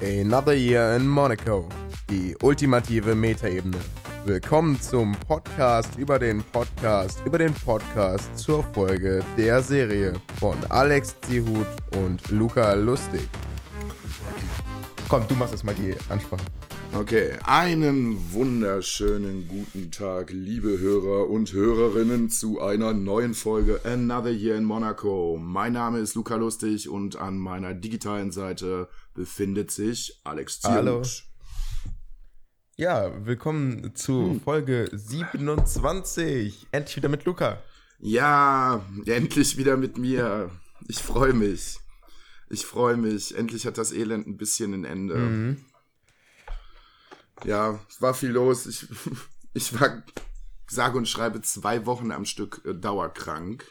Another Year in Monaco. Die ultimative Metaebene. Willkommen zum Podcast über den Podcast über den Podcast zur Folge der Serie von Alex Zihut und Luca Lustig. Komm, du machst jetzt mal die Ansprache. Okay, einen wunderschönen guten Tag, liebe Hörer und Hörerinnen, zu einer neuen Folge Another Year in Monaco. Mein Name ist Luca Lustig und an meiner digitalen Seite befindet sich Alex Zierut. Hallo. Ja, willkommen zu hm. Folge 27. Endlich wieder mit Luca. Ja, endlich wieder mit mir. Ich freue mich. Ich freue mich. Endlich hat das Elend ein bisschen ein Ende. Mhm ja, es war viel los. Ich, ich war, sage und schreibe, zwei Wochen am Stück äh, dauerkrank.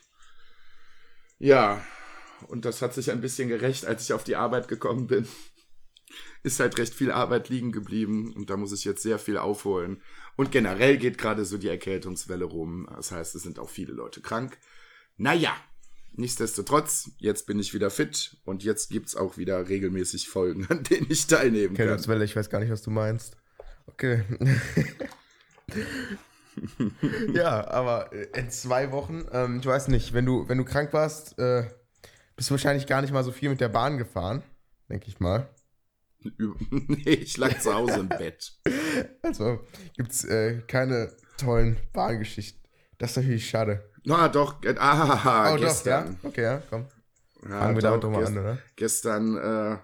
Ja, und das hat sich ein bisschen gerecht, als ich auf die Arbeit gekommen bin. Ist halt recht viel Arbeit liegen geblieben und da muss ich jetzt sehr viel aufholen. Und generell geht gerade so die Erkältungswelle rum. Das heißt, es sind auch viele Leute krank. Naja, nichtsdestotrotz, jetzt bin ich wieder fit und jetzt gibt's auch wieder regelmäßig Folgen, an denen ich teilnehmen kann. Erkältungswelle, ich weiß gar nicht, was du meinst. Okay. ja, aber in zwei Wochen, ähm, ich weiß nicht, wenn du, wenn du krank warst, äh, bist du wahrscheinlich gar nicht mal so viel mit der Bahn gefahren, denke ich mal. nee, ich lag zu Hause im Bett. Also gibt es äh, keine tollen Bahngeschichten. Das ist natürlich schade. Na doch, äh, ah, oh, gestern. Doch, ja? Okay, ja, komm. Ja, Fangen wir damit doch mal an, oder? Gestern äh,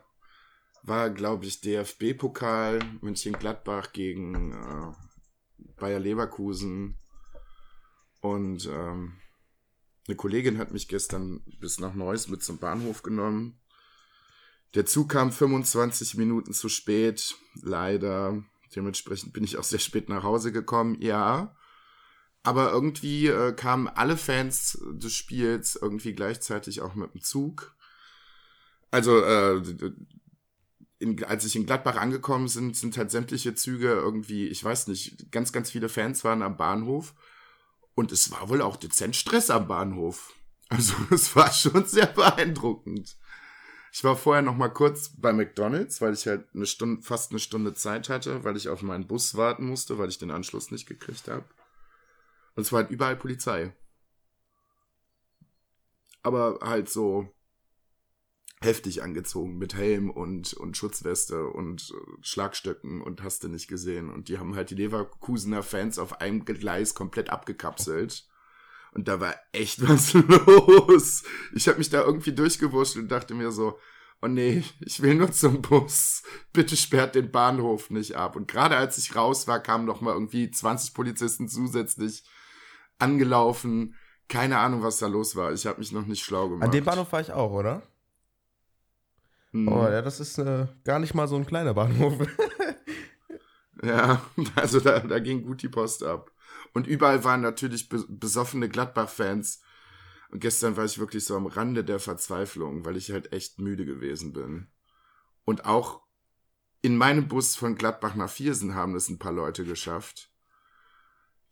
war, glaube ich, DFB-Pokal München-Gladbach gegen äh, Bayer Leverkusen. Und ähm, eine Kollegin hat mich gestern bis nach Neuss mit zum Bahnhof genommen. Der Zug kam 25 Minuten zu spät, leider. Dementsprechend bin ich auch sehr spät nach Hause gekommen, ja. Aber irgendwie äh, kamen alle Fans des Spiels irgendwie gleichzeitig auch mit dem Zug. Also äh, in, als ich in Gladbach angekommen sind, sind halt sämtliche Züge irgendwie, ich weiß nicht, ganz, ganz viele Fans waren am Bahnhof. Und es war wohl auch dezent Stress am Bahnhof. Also es war schon sehr beeindruckend. Ich war vorher noch mal kurz bei McDonald's, weil ich halt eine Stunde, fast eine Stunde Zeit hatte, weil ich auf meinen Bus warten musste, weil ich den Anschluss nicht gekriegt habe. Und es war halt überall Polizei. Aber halt so heftig angezogen mit Helm und, und Schutzweste und äh, Schlagstöcken und hast du nicht gesehen. Und die haben halt die Leverkusener Fans auf einem Gleis komplett abgekapselt. Und da war echt was los. Ich habe mich da irgendwie durchgewurscht und dachte mir so, oh nee, ich will nur zum Bus. Bitte sperrt den Bahnhof nicht ab. Und gerade als ich raus war, kamen noch mal irgendwie 20 Polizisten zusätzlich angelaufen. Keine Ahnung, was da los war. Ich habe mich noch nicht schlau gemacht. An dem Bahnhof war ich auch, oder? Mhm. Oh, ja, das ist äh, gar nicht mal so ein kleiner Bahnhof. ja, also da, da ging gut die Post ab. Und überall waren natürlich be besoffene Gladbach-Fans. Und gestern war ich wirklich so am Rande der Verzweiflung, weil ich halt echt müde gewesen bin. Und auch in meinem Bus von Gladbach nach Viersen haben es ein paar Leute geschafft,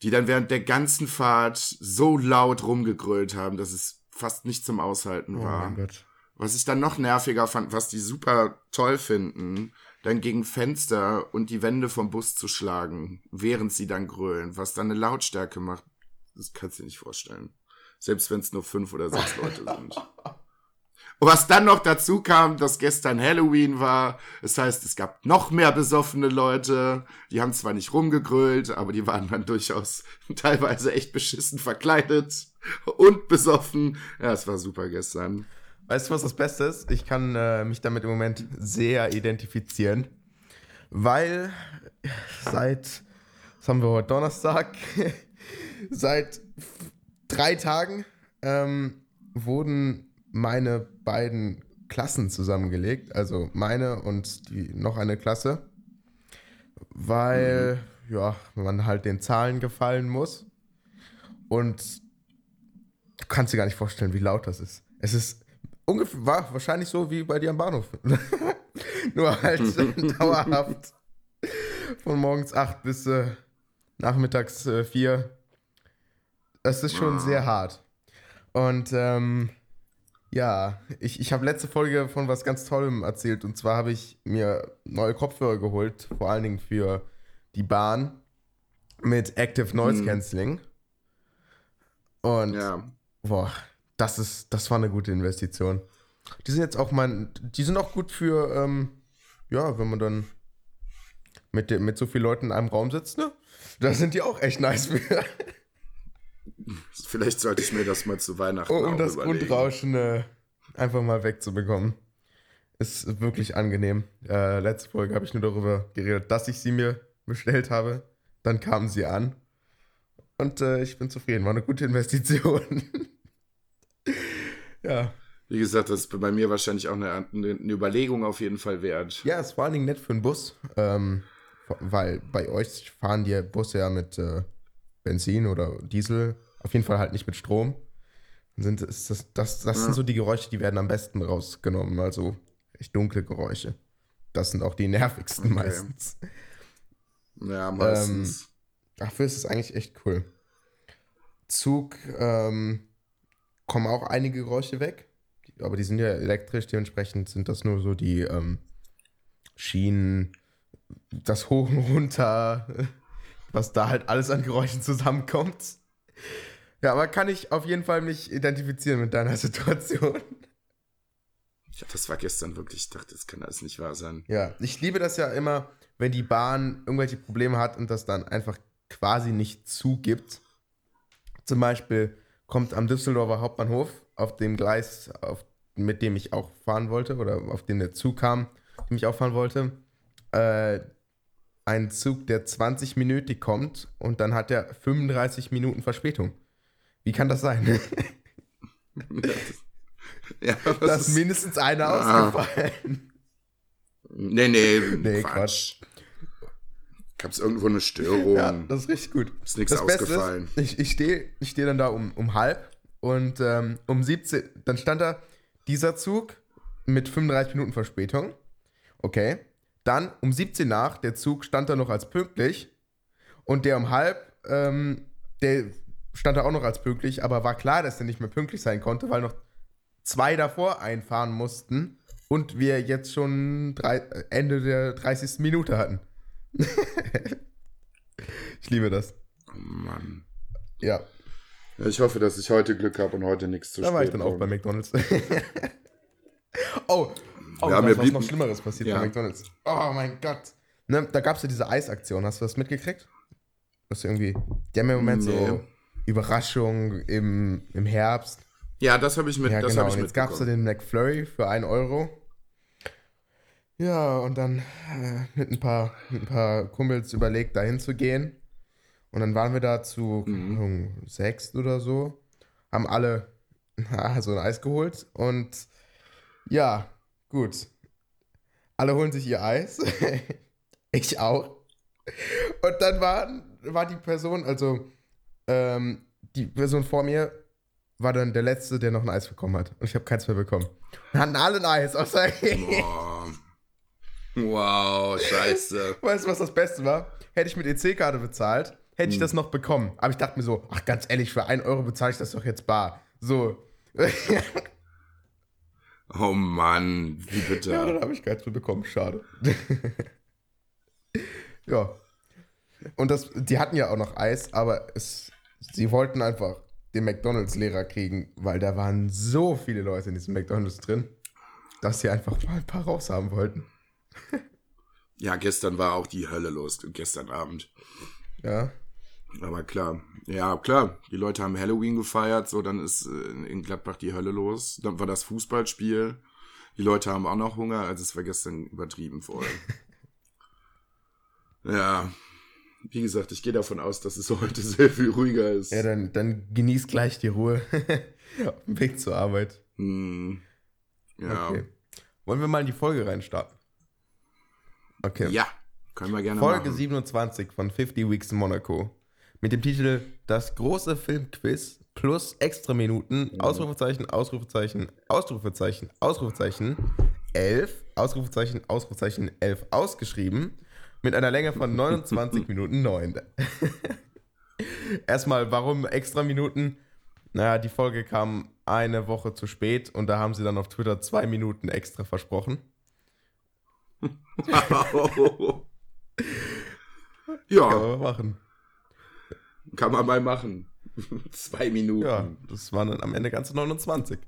die dann während der ganzen Fahrt so laut rumgegrölt haben, dass es fast nicht zum Aushalten oh war. Mein Gott. Was ich dann noch nerviger fand, was die super toll finden, dann gegen Fenster und die Wände vom Bus zu schlagen, während sie dann grölen, was dann eine Lautstärke macht, das kannst du dir nicht vorstellen. Selbst wenn es nur fünf oder sechs Leute sind. Und was dann noch dazu kam, dass gestern Halloween war. Das heißt, es gab noch mehr besoffene Leute. Die haben zwar nicht rumgegrölt, aber die waren dann durchaus teilweise echt beschissen verkleidet und besoffen. Ja, es war super gestern. Weißt du, was das Beste ist? Ich kann äh, mich damit im Moment sehr identifizieren, weil seit, was haben wir heute, Donnerstag, seit drei Tagen ähm, wurden meine beiden Klassen zusammengelegt, also meine und die noch eine Klasse, weil mhm. ja, man halt den Zahlen gefallen muss und du kannst dir gar nicht vorstellen, wie laut das ist. Es ist ungefähr, war wahrscheinlich so wie bei dir am Bahnhof. Nur halt dauerhaft. Von morgens 8 bis äh, nachmittags äh, 4. Das ist schon sehr hart. Und ähm, Ja, ich, ich habe letzte Folge von was ganz Tollem erzählt. Und zwar habe ich mir neue Kopfhörer geholt, vor allen Dingen für die Bahn mit Active Noise Hm. Cancelling. Und Ja. boah, das ist, das war eine gute Investition. Die sind jetzt auch mein, die sind auch gut für, ähm, ja, wenn man dann mit, mit so vielen Leuten in einem Raum sitzt, ne? Da sind die auch echt nice für. Vielleicht sollte ich mir das mal zu Weihnachten um auch das überlegen. Grundrauschen äh, einfach mal wegzubekommen. Ist wirklich angenehm. Äh, letzte Folge habe ich nur darüber geredet, dass ich sie mir bestellt habe. Dann kamen sie an. Und äh, ich bin zufrieden. War eine gute Investition. ja. Wie gesagt, das ist bei mir wahrscheinlich auch eine, eine Überlegung auf jeden Fall wert. Ja, ist vor allen Dingen nett für einen Bus. Ähm, weil bei euch fahren die Busse ja mit äh, Benzin oder Diesel. Auf jeden Fall halt nicht mit Strom. Dann Sind, ist das das, das Ja. sind so die Geräusche, die werden am besten rausgenommen. Also echt dunkle Geräusche. Das sind auch die nervigsten Okay. meistens. Ja, meistens. Dafür ist es eigentlich echt cool. Zug ähm, kommen auch einige Geräusche weg. Aber die sind ja elektrisch, dementsprechend sind das nur so die ähm, Schienen, das Hoch und Runter, was da halt alles an Geräuschen zusammenkommt. Ja, aber kann ich auf jeden Fall mich identifizieren mit deiner Situation. Ja, das war gestern wirklich, ich dachte, das kann alles nicht wahr sein. Ja, ich liebe das ja immer, wenn die Bahn irgendwelche Probleme hat und das dann einfach quasi nicht zugibt. Zum Beispiel kommt am Düsseldorfer Hauptbahnhof auf dem Gleis, auf, mit dem ich auch fahren wollte oder auf dem der Zug kam, dem ich auch fahren wollte, äh, ein Zug, der 20 Minuten kommt und dann hat er 35 Minuten Verspätung. Wie kann das sein? ja, das da ist mindestens einer Ah. ausgefallen. nee, nee, Nee, Quatsch. Gab es irgendwo eine Störung? Ja, das ist richtig gut. ist nichts das Beste ausgefallen. Ist, ich ich stehe ich steh dann da um, um halb und ähm, um 17, dann stand da dieser Zug mit 35 Minuten Verspätung. Okay. Dann um 17 nach, der Zug stand da noch als pünktlich und der um halb, ähm, der stand da auch noch als pünktlich, aber war klar, dass der nicht mehr pünktlich sein konnte, weil noch zwei davor einfahren mussten und wir jetzt schon drei, äh, Ende der 30. Minute hatten. ich liebe das. Oh Mann. Ja, ich hoffe, dass ich heute Glück habe und heute nichts zu da war ich dann auch bei. McDonalds. oh, oh da ist noch Schlimmeres passiert Ja. bei McDonalds. Oh mein Gott. Ne, da gab es ja diese Eisaktion. Hast du das mitgekriegt? Das ist irgendwie, die haben ja im Moment Nee. so Überraschung im, im Herbst. Ja, das habe ich mit, Ja, das genau. ich Und jetzt gab es ja mitbekommen. den McFlurry für 1 Euro. Ja, und dann äh, mit, ein paar, mit ein paar Kumpels überlegt, dahin zu gehen. Und dann waren wir da zu Mhm. Sechs oder so. Haben alle ja, so ein Eis geholt. Und ja, gut. Alle holen sich ihr Eis. ich auch. Und dann war, war die Person, also ähm, die Person vor mir, war dann der Letzte, der noch ein Eis bekommen hat. Und ich habe keins mehr bekommen. Wir hatten alle ein Eis, außer ich. Wow, scheiße. Weißt du, was das Beste war? Hätte ich mit EC-Karte bezahlt, hätte ich Hm. das noch bekommen. Aber ich dachte mir so, ach ganz ehrlich, für 1 Euro bezahle ich das doch jetzt bar. So. Oh Mann, wie bitte. ja, dann habe ich keins mehr bekommen. Schade. ja. Und das, die hatten ja auch noch Eis, aber es, sie wollten einfach den McDonalds-Lehrer kriegen, weil da waren so viele Leute in diesem McDonalds drin, dass sie einfach mal ein paar raus haben wollten. Ja, gestern war auch die Hölle los, gestern Abend. Ja. Aber klar, ja, klar, die Leute haben Halloween gefeiert, so dann ist äh, in Gladbach die Hölle los. Dann war das Fußballspiel. Die Leute haben auch noch Hunger, also es war gestern übertrieben voll. ja, wie gesagt, ich gehe davon aus, dass es heute sehr viel ruhiger ist. Ja, dann, dann genieß gleich die Ruhe auf dem Weg zur Arbeit. Hm, ja. Okay. Wollen wir mal in die Folge reinstarten? Okay. ja, können wir gerne Folge machen. 27 von 50 Weeks in Monaco. Mit dem Titel Das große Filmquiz plus extra Minuten, Mhm. Ausrufezeichen, Ausrufezeichen, Ausrufezeichen, Ausrufezeichen, 11, Ausrufezeichen, Ausrufezeichen, 11 ausgeschrieben, mit einer Länge von 29 Minuten 9. Erstmal, warum extra Minuten? Naja, die Folge kam eine Woche zu spät und da haben sie dann auf Twitter zwei Minuten extra versprochen. ja. Kann man machen. Kann man mal machen. Zwei Minuten. Ja, das waren dann am Ende ganze 29.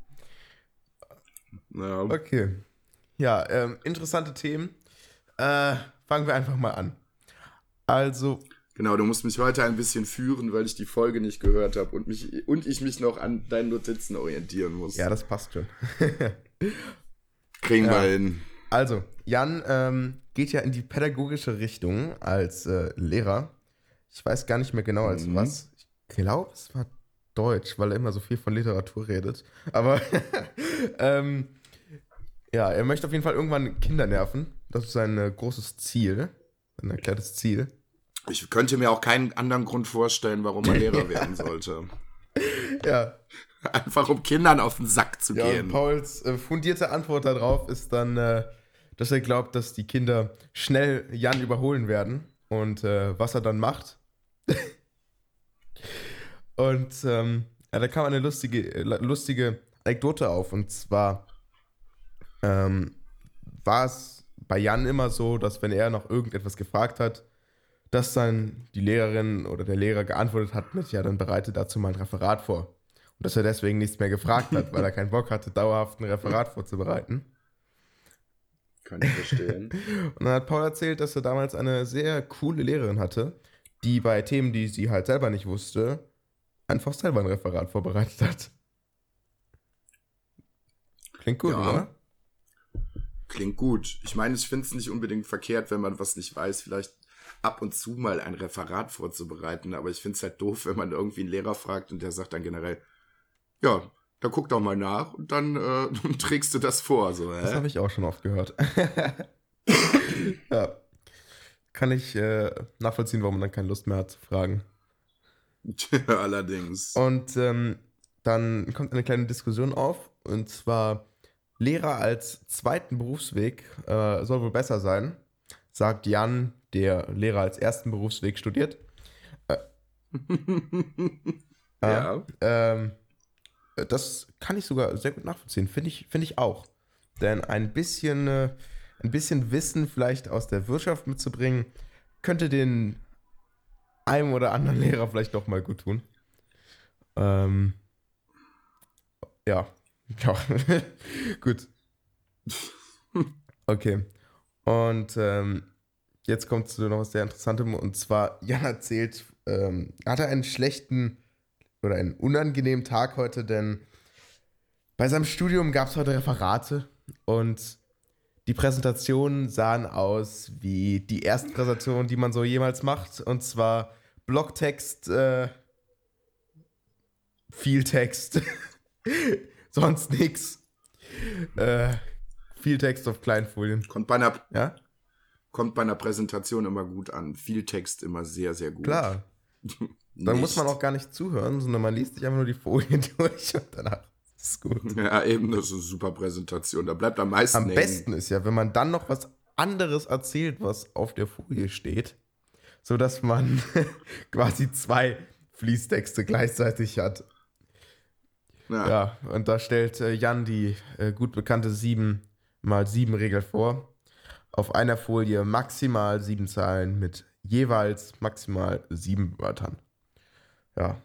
Ja. Okay. Ja, ähm, interessante Themen. Äh, fangen wir einfach mal an. Also, Genau, du musst mich heute ein bisschen führen, weil ich die Folge nicht gehört habe und, mich, und ich mich noch an deinen Notizen orientieren muss. ja, das passt schon. Kriegen Ja. wir hin. Also, Jan ähm, geht ja in die pädagogische Richtung als äh, Lehrer. Ich weiß gar nicht mehr genau als Mhm. was. Ich glaube, es war Deutsch, weil er immer so viel von Literatur redet. Aber ähm, ja, er möchte auf jeden Fall irgendwann Kinder nerven. Das ist sein äh, großes Ziel, ein erklärtes Ziel. Ich könnte mir auch keinen anderen Grund vorstellen, warum man Lehrer werden sollte. Ja, Einfach um Kindern auf den Sack zu ja gehen. Pauls äh, fundierte Antwort darauf ist dann, äh, dass er glaubt, dass die Kinder schnell Jan überholen werden. Und äh, was er dann macht. und ähm, ja, da kam eine lustige, lustige Anekdote auf. Und zwar ähm, war es bei Jan immer so, dass wenn er noch irgendetwas gefragt hat, dass dann die Lehrerin oder der Lehrer geantwortet hat mit, ja, dann bereite dazu mal ein Referat vor. Und dass er deswegen nichts mehr gefragt hat, weil er keinen Bock hatte, dauerhaft ein Referat vorzubereiten. Kann ich verstehen. Und dann hat Paul erzählt, dass er damals eine sehr coole Lehrerin hatte, die bei Themen, die sie halt selber nicht wusste, einfach selber ein Referat vorbereitet hat. Klingt gut, Ja. oder? Klingt gut. Ich meine, ich finde es nicht unbedingt verkehrt, wenn man was nicht weiß, vielleicht ab und zu mal ein Referat vorzubereiten. Aber ich finde es halt doof, wenn man irgendwie einen Lehrer fragt und der sagt dann generell, ja, da guck doch mal nach und dann äh, trägst du das vor. So, Das hä? habe ich auch schon oft gehört. ja. Kann ich äh, nachvollziehen, warum man dann keine Lust mehr hat zu fragen. Allerdings. Und ähm, dann kommt eine kleine Diskussion auf. Und zwar, Lehrer als zweiten Berufsweg äh, soll wohl besser sein, sagt Jan, der Lehrer als ersten Berufsweg studiert. ja. Ähm, das kann ich sogar sehr gut nachvollziehen. Finde ich, finde ich auch. Denn ein bisschen, äh, ein bisschen Wissen vielleicht aus der Wirtschaft mitzubringen, könnte den einem oder anderen Lehrer vielleicht doch mal gut tun. Ähm, ja. Ja. gut. Okay. Und ähm, jetzt kommt zu noch was sehr Interessantem. Und zwar, Jan erzählt, ähm, er hatte einen schlechten oder einen unangenehmen Tag heute, denn bei seinem Studium gab es heute Referate und die Präsentationen sahen aus wie die erste Präsentation, die man so jemals macht. Und zwar Blocktext, äh, viel Text, sonst nichts. Äh, viel Text auf Kleinfolien. Kommt bei, einer, Ja, kommt bei einer Präsentation immer gut an. Viel Text immer sehr, sehr gut. klar. Dann muss man Nicht. auch gar nicht zuhören, sondern man liest sich einfach nur die Folien durch und danach ist es gut. Ja, eben, das ist eine super Präsentation. Da bleibt am meisten Am hängen. besten ist ja, wenn man dann noch was anderes erzählt, was auf der Folie steht, sodass man quasi zwei Fließtexte gleichzeitig hat. Ja. Ja, und da stellt äh, Jan die äh, gut bekannte 7 mal 7 Regel vor. Auf einer Folie maximal sieben Zahlen mit jeweils maximal sieben Wörtern. Ja,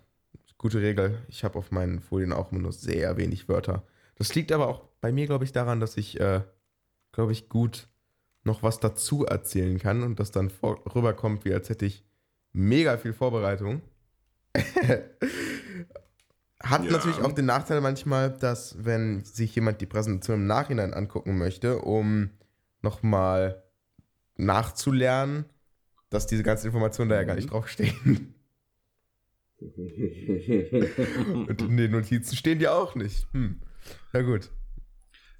gute Regel. Ich habe auf meinen Folien auch immer nur sehr wenig Wörter. Das liegt aber auch bei mir, glaube ich, daran, dass ich, äh, glaube ich, gut noch was dazu erzählen kann und das dann vor rüberkommt, wie als hätte ich mega viel Vorbereitung. Hat Ja. natürlich auch den Nachteil manchmal, dass wenn sich jemand die Präsentation im Nachhinein angucken möchte, um nochmal nachzulernen, dass diese ganzen Informationen da ja gar nicht draufstehen. Und in den Notizen stehen die auch nicht. Hm. Na gut.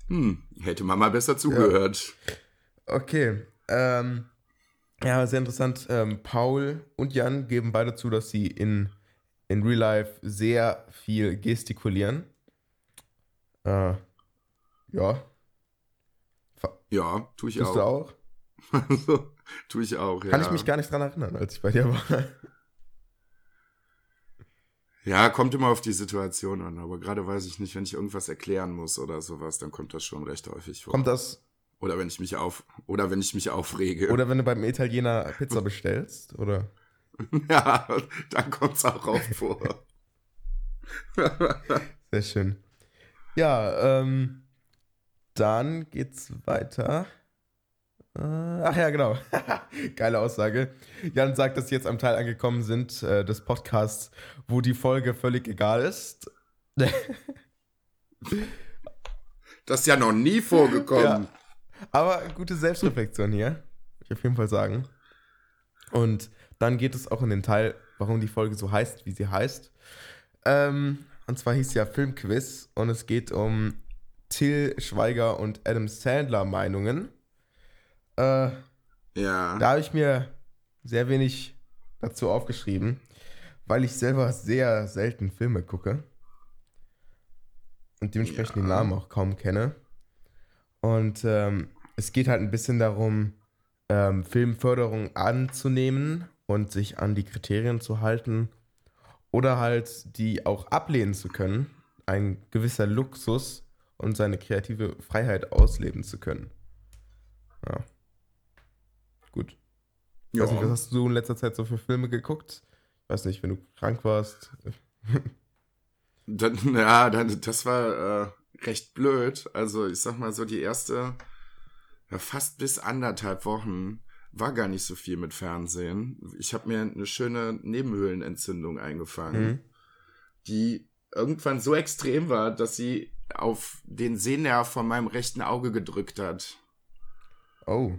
Hm, hätte man mal besser zugehört. Okay. Ähm, ja, sehr interessant. Ähm, Paul und Jan geben beide zu, dass sie in, in Real Life sehr viel gestikulieren. Äh, ja. Ja, tue ich Tust du auch. auch? so, tue ich auch, ja. Kann ich mich gar nicht dran erinnern, als ich bei dir war. Ja, kommt immer auf die Situation an, aber gerade weiß ich nicht, wenn ich irgendwas erklären muss oder sowas, dann kommt das schon recht häufig vor. Kommt das. Oder wenn ich mich auf oder wenn ich mich aufrege. Oder wenn du beim Italiener Pizza bestellst, oder? ja, dann kommt es auch oft vor. Sehr schön. Ja, ähm, dann geht's weiter. Äh, ach ja, genau. Geile Aussage. Jan sagt, dass sie jetzt am Teil angekommen sind äh, des Podcasts, wo die Folge völlig egal ist. das ist ja noch nie vorgekommen. Ja. Aber gute Selbstreflexion hier. Würde ich auf jeden Fall sagen. Und dann geht es auch in den Teil, warum die Folge so heißt, wie sie heißt. Ähm, und zwar hieß ja Filmquiz und es geht um Till Schweiger und Adam Sandler Meinungen. Äh, ja. Da habe ich mir sehr wenig dazu aufgeschrieben, weil ich selber sehr selten Filme gucke und dementsprechend ja. den Namen auch kaum kenne. Und ähm, es geht halt ein bisschen darum, ähm, Filmförderung anzunehmen und sich an die Kriterien zu halten oder halt die auch ablehnen zu können. Ein gewisser Luxus und seine kreative Freiheit ausleben zu können. Ja. Gut. Ja. Weiß nicht, was hast du in letzter Zeit so für Filme geguckt? Ich weiß nicht, wenn du krank warst. dann, ja, dann, das war äh, recht blöd. Also ich sag mal so, die erste, ja, fast bis anderthalb Wochen war gar nicht so viel mit Fernsehen. Ich habe mir eine schöne Nebenhöhlenentzündung eingefangen, mhm. die irgendwann so extrem war, dass sie auf den Sehnerv von meinem rechten Auge gedrückt hat. Oh.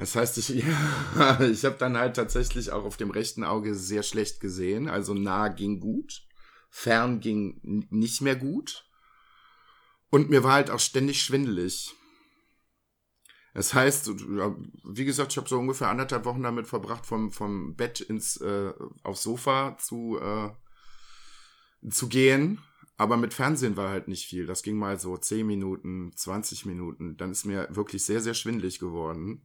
Das heißt, ich, ja, ich habe dann halt tatsächlich auch auf dem rechten Auge sehr schlecht gesehen. Also nah ging gut, fern ging nicht mehr gut. Und mir war halt auch ständig schwindelig. Das heißt, wie gesagt, ich habe so ungefähr anderthalb Wochen damit verbracht, vom, vom Bett ins äh, aufs Sofa zu, äh, zu gehen. Aber mit Fernsehen war halt nicht viel. Das ging mal so 10 Minuten, 20 Minuten. Dann ist mir wirklich sehr, sehr schwindlig geworden.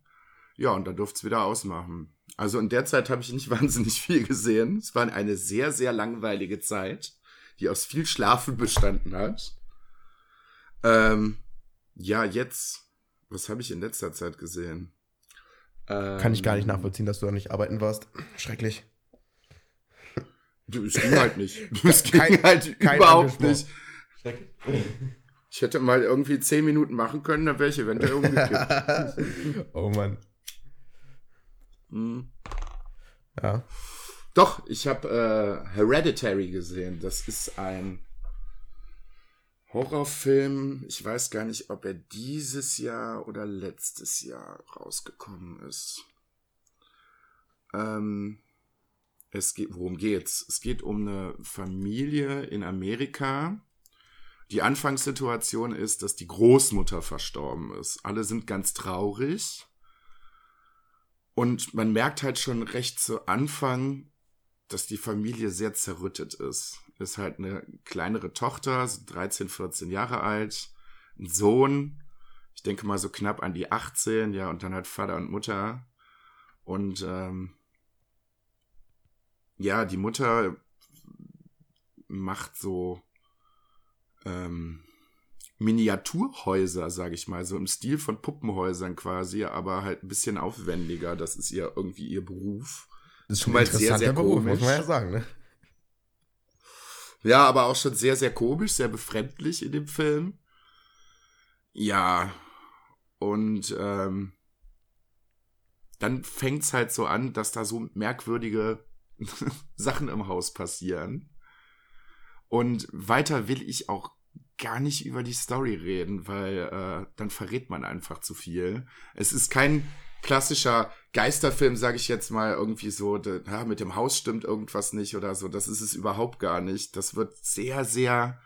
Ja, und dann durfte es wieder ausmachen. Also in der Zeit habe ich nicht wahnsinnig viel gesehen. Es war eine sehr, sehr langweilige Zeit, die aus viel Schlafen bestanden hat. Ähm, ja, jetzt was habe ich in letzter Zeit gesehen? Kann ich gar nicht ähm, nachvollziehen, dass du da nicht arbeiten warst. Schrecklich. Es ging halt nicht. Es ging kein, halt überhaupt nicht. Ich hätte mal irgendwie zehn Minuten machen können, dann wäre ich eventuell umgekippt. oh Mann. Hm. Ja. Doch, ich habe äh, Hereditary gesehen. Das ist ein Horrorfilm, ich weiß gar nicht, ob er dieses Jahr oder letztes Jahr rausgekommen ist. Ähm, es geht, worum geht's? Es geht um eine Familie in Amerika. Die Anfangssituation ist, dass die Großmutter verstorben ist. Alle sind ganz traurig. Und man merkt halt schon recht zu Anfang, dass die Familie sehr zerrüttet ist ist halt eine kleinere Tochter, so 13, 14 Jahre alt, ein Sohn, ich denke mal so knapp an die 18, ja, und dann halt Vater und Mutter. Und ähm, ja, die Mutter macht so ähm, Miniaturhäuser, sage ich mal, so im Stil von Puppenhäusern quasi, aber halt ein bisschen aufwendiger. Das ist ihr irgendwie ihr Beruf. Das ist schon mal sehr, sehr Beruf, komisch. muss man ja sagen, ne? Ja, aber auch schon sehr, sehr komisch, sehr befremdlich in dem Film. Ja. Und ähm, dann fängt's halt so an, dass da so merkwürdige Sachen im Haus passieren. Und weiter will ich auch gar nicht über die Story reden, weil äh, dann verrät man einfach zu viel. Es ist kein klassischer Geisterfilm, sage ich jetzt mal, irgendwie so, de, ja, mit dem Haus stimmt irgendwas nicht oder so. Das ist es überhaupt gar nicht. Das wird sehr, sehr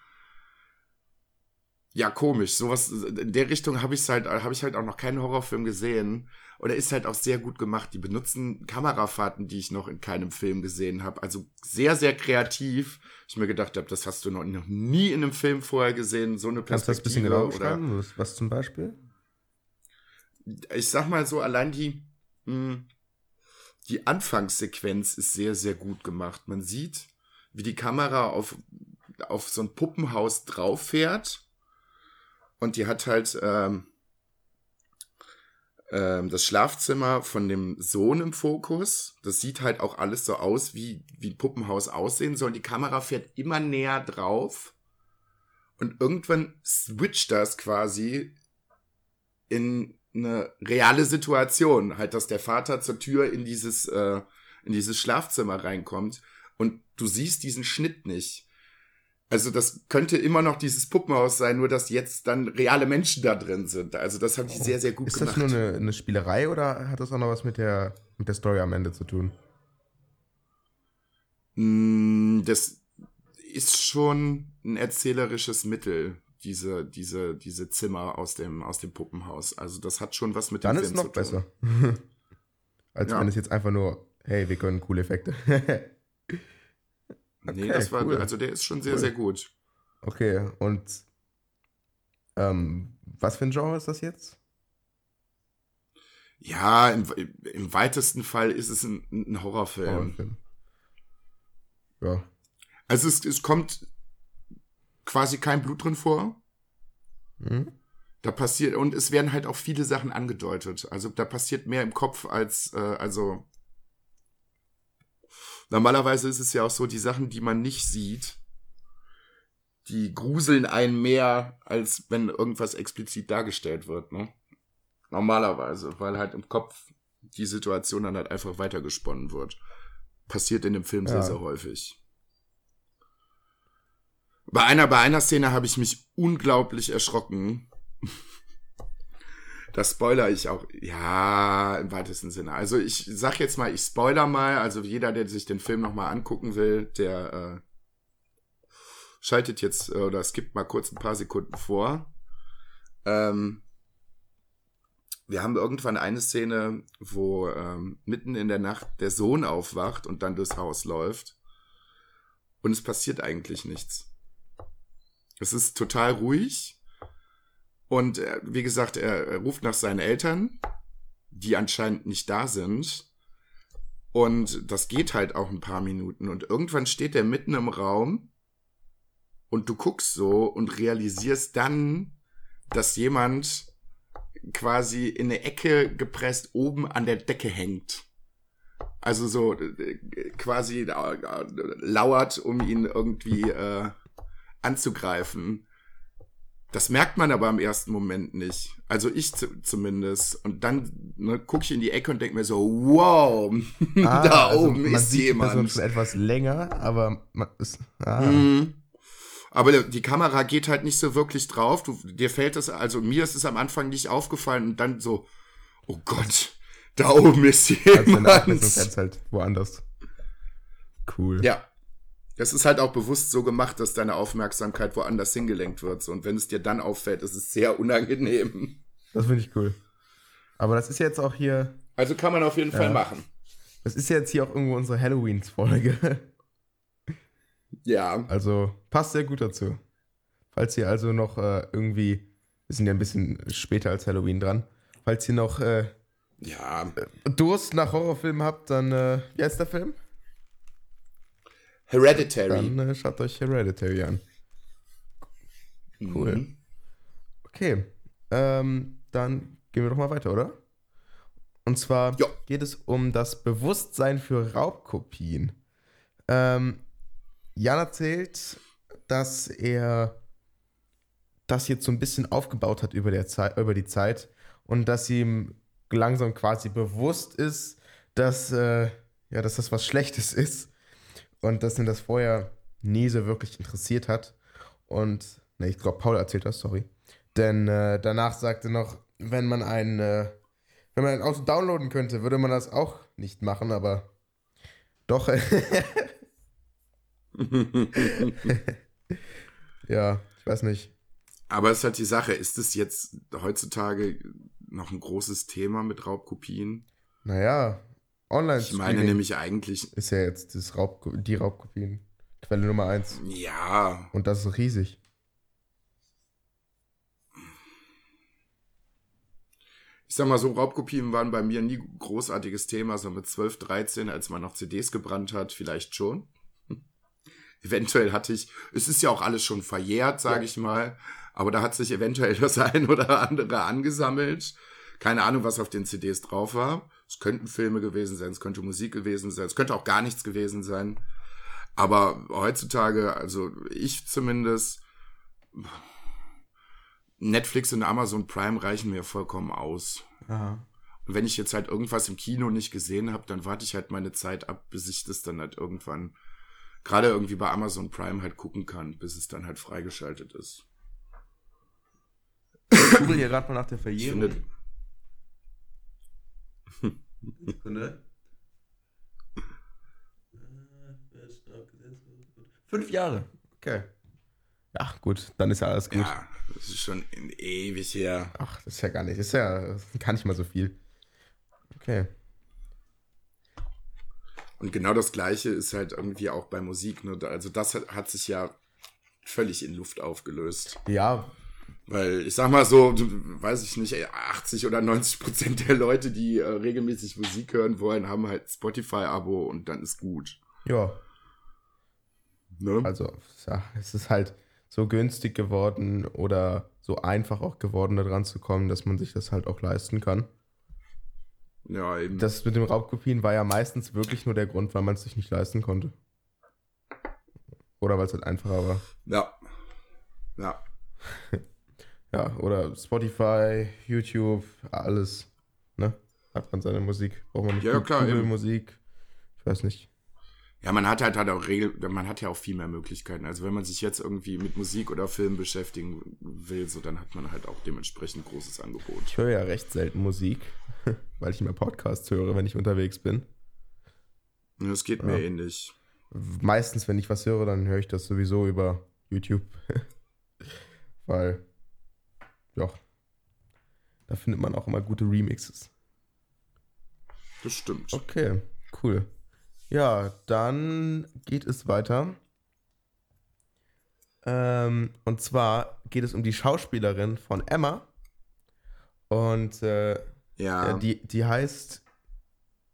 ja komisch. Sowas in der Richtung habe ich halt, habe ich halt auch noch keinen Horrorfilm gesehen. Und er ist halt auch sehr gut gemacht. Die benutzen Kamerafahrten, die ich noch in keinem Film gesehen habe. Also sehr, sehr kreativ. Ich mir gedacht habe, das hast du noch, noch nie in einem Film vorher gesehen. So eine Perspektive. Kannst du das ein bisschen genau oder Was zum Beispiel? Ich sag mal so, allein die hm, die Anfangssequenz ist sehr, sehr gut gemacht. Man sieht, wie die Kamera auf, auf so ein Puppenhaus drauf fährt. Und die hat halt ähm, ähm, das Schlafzimmer von dem Sohn im Fokus. Das sieht halt auch alles so aus, wie, wie Puppenhaus aussehen soll. Die Kamera fährt immer näher drauf. Und irgendwann switcht das quasi in eine reale Situation. Halt, dass der Vater zur Tür in dieses, äh, in dieses Schlafzimmer reinkommt. Und du siehst diesen Schnitt nicht. Also das könnte immer noch dieses Puppenhaus sein, nur dass jetzt dann reale Menschen da drin sind. Also das haben die oh. sehr, sehr gut ist gemacht. Ist das nur eine, eine, Spielerei oder hat das auch noch was mit der, mit der Story am Ende zu tun? Mm, das ist schon ein erzählerisches Mittel, diese, diese, diese Zimmer aus dem, aus dem Puppenhaus. Also das hat schon was mit dem dann Film zu tun. Dann ist es noch besser. Als ja. wenn es jetzt einfach nur, hey, wir können coole Effekte. Okay, nee, das war, cool. also der ist schon sehr, cool. sehr gut. Okay, und ähm, was für ein Genre ist das jetzt? Ja, im, im weitesten Fall ist es ein, ein Horrorfilm. Horrorfilm. Ja. Also es, es kommt quasi kein Blut drin vor. Mhm. Da passiert, und es werden halt auch viele Sachen angedeutet. Also da passiert mehr im Kopf als, äh, also Normalerweise ist es ja auch so, die Sachen, die man nicht sieht, die gruseln einen mehr, als wenn irgendwas explizit dargestellt wird, ne? Normalerweise, weil halt im Kopf die Situation dann halt einfach weitergesponnen wird. Passiert in dem Film ja. sehr, sehr häufig. Bei einer, bei einer Szene habe ich mich unglaublich erschrocken. Das spoiler ich auch, ja, im weitesten Sinne. Also ich sag jetzt mal, ich spoiler mal, also jeder, der sich den Film nochmal angucken will, der äh, schaltet jetzt äh, oder skippt mal kurz ein paar Sekunden vor. Ähm, wir haben irgendwann eine Szene, wo ähm, mitten in der Nacht der Sohn aufwacht und dann durchs Haus läuft. Und es passiert eigentlich nichts. Es ist total ruhig und äh, wie gesagt, er, ruft nach seinen Eltern, die anscheinend nicht da sind. Und das geht halt auch ein paar Minuten. Und irgendwann steht er mitten im Raum und du guckst so und realisierst dann, dass jemand quasi in eine Ecke gepresst oben an der Decke hängt. Also so äh, quasi äh, lauert, um ihn irgendwie äh, anzugreifen. Das merkt man aber im ersten Moment nicht. Also ich zumindest. Und dann ne, gucke ich in die Ecke und denke mir so, wow, ah, da also oben man ist sieht jemand. Man schon etwas länger, aber man ist. Ah. Mhm. Aber die Kamera geht halt nicht so wirklich drauf. Du, dir fällt es, also mir ist es am Anfang nicht aufgefallen und dann so, oh Gott, da oben ist jemand. Also halt woanders. Cool. Ja, das ist halt auch bewusst so gemacht, dass deine Aufmerksamkeit woanders hingelenkt wird. Und wenn es dir dann auffällt, ist es sehr unangenehm. Das finde ich cool. Aber das ist jetzt auch hier. Also kann man auf jeden ja, Fall machen. Das ist jetzt hier auch irgendwo unsere Halloween-Folge. Ja. Also passt sehr gut dazu. Falls ihr also noch äh, irgendwie, wir sind ja ein bisschen später als Halloween dran, falls ihr noch äh, ja. Durst nach Horrorfilmen habt, dann äh, wie heißt der Film? Hereditary. Dann äh, schaut euch Hereditary an. Cool. Mhm. Okay. Ähm, dann gehen wir doch mal weiter, oder? Und zwar jo. geht es um das Bewusstsein für Raubkopien. Ähm, Jan erzählt, dass er das jetzt so ein bisschen aufgebaut hat über, der Zeit, über die Zeit und dass ihm langsam quasi bewusst ist, dass, äh, ja, dass das was Schlechtes ist und dass ihn das vorher nie so wirklich interessiert hat. Und, ne, ich glaube, Paul erzählt das, sorry. Denn äh, danach sagte noch, wenn man ein, äh, wenn man ein Auto downloaden könnte, würde man das auch nicht machen, aber doch. ja, ich weiß nicht. Aber es ist halt die Sache, ist es jetzt heutzutage noch ein großes Thema mit Raubkopien? Naja, online Ich meine nämlich eigentlich. Ist ja jetzt das Raub, die Raubkopien. Quelle Nummer eins. Ja. Und das ist riesig. Ich sag mal so, Raubkopien waren bei mir nie großartiges Thema, so mit 12, 13, als man noch CDs gebrannt hat, vielleicht schon. eventuell hatte ich, es ist ja auch alles schon verjährt, sage ja. ich mal, aber da hat sich eventuell das ein oder andere angesammelt. Keine Ahnung, was auf den CDs drauf war. Es könnten Filme gewesen sein, es könnte Musik gewesen sein, es könnte auch gar nichts gewesen sein. Aber heutzutage, also ich zumindest, Netflix und Amazon Prime reichen mir vollkommen aus. Aha. Und wenn ich jetzt halt irgendwas im Kino nicht gesehen habe, dann warte ich halt meine Zeit ab, bis ich das dann halt irgendwann, gerade irgendwie bei Amazon Prime halt gucken kann, bis es dann halt freigeschaltet ist. Ich google hier gerade mal nach der Verjährung. Sekunde. Fünf Jahre. Okay. Ja, gut, dann ist ja alles gut. Ja, das ist schon ewig her. Ach, das ist ja gar nicht, das ist ja gar nicht mal so viel. Okay. Und genau das Gleiche ist halt irgendwie auch bei Musik. Ne? Also das hat, hat sich ja völlig in Luft aufgelöst. Ja. Weil ich sag mal so, weiß ich nicht, 80 oder 90 Prozent der Leute, die äh, regelmäßig Musik hören wollen, haben halt Spotify-Abo und dann ist gut. Ja. Ne? Also, ja, es ist halt so günstig geworden oder so einfach auch geworden, da dran zu kommen, dass man sich das halt auch leisten kann. Ja, eben. Das mit dem Raubkopien war ja meistens wirklich nur der Grund, weil man es sich nicht leisten konnte. Oder weil es halt einfacher war. Ja. Ja. Ja, oder Spotify, YouTube, alles. Ne? Hat man seine Musik. Braucht man nicht ja, klar, Google Musik. Ich weiß nicht. Ja, man hat halt, halt auch Regel, man hat ja auch viel mehr Möglichkeiten. Also wenn man sich jetzt irgendwie mit Musik oder Film beschäftigen will, so dann hat man halt auch dementsprechend großes Angebot. Ich höre ja recht selten Musik, weil ich immer Podcasts höre, wenn ich unterwegs bin. Das geht mir ja. ähnlich. Meistens, wenn ich was höre, dann höre ich das sowieso über YouTube. weil, ja, da findet man auch immer gute Remixes. Das stimmt. Okay, cool. Ja, dann geht es weiter. Ähm, und zwar geht es um die Schauspielerin von Emma. Und äh, ja. die, die heißt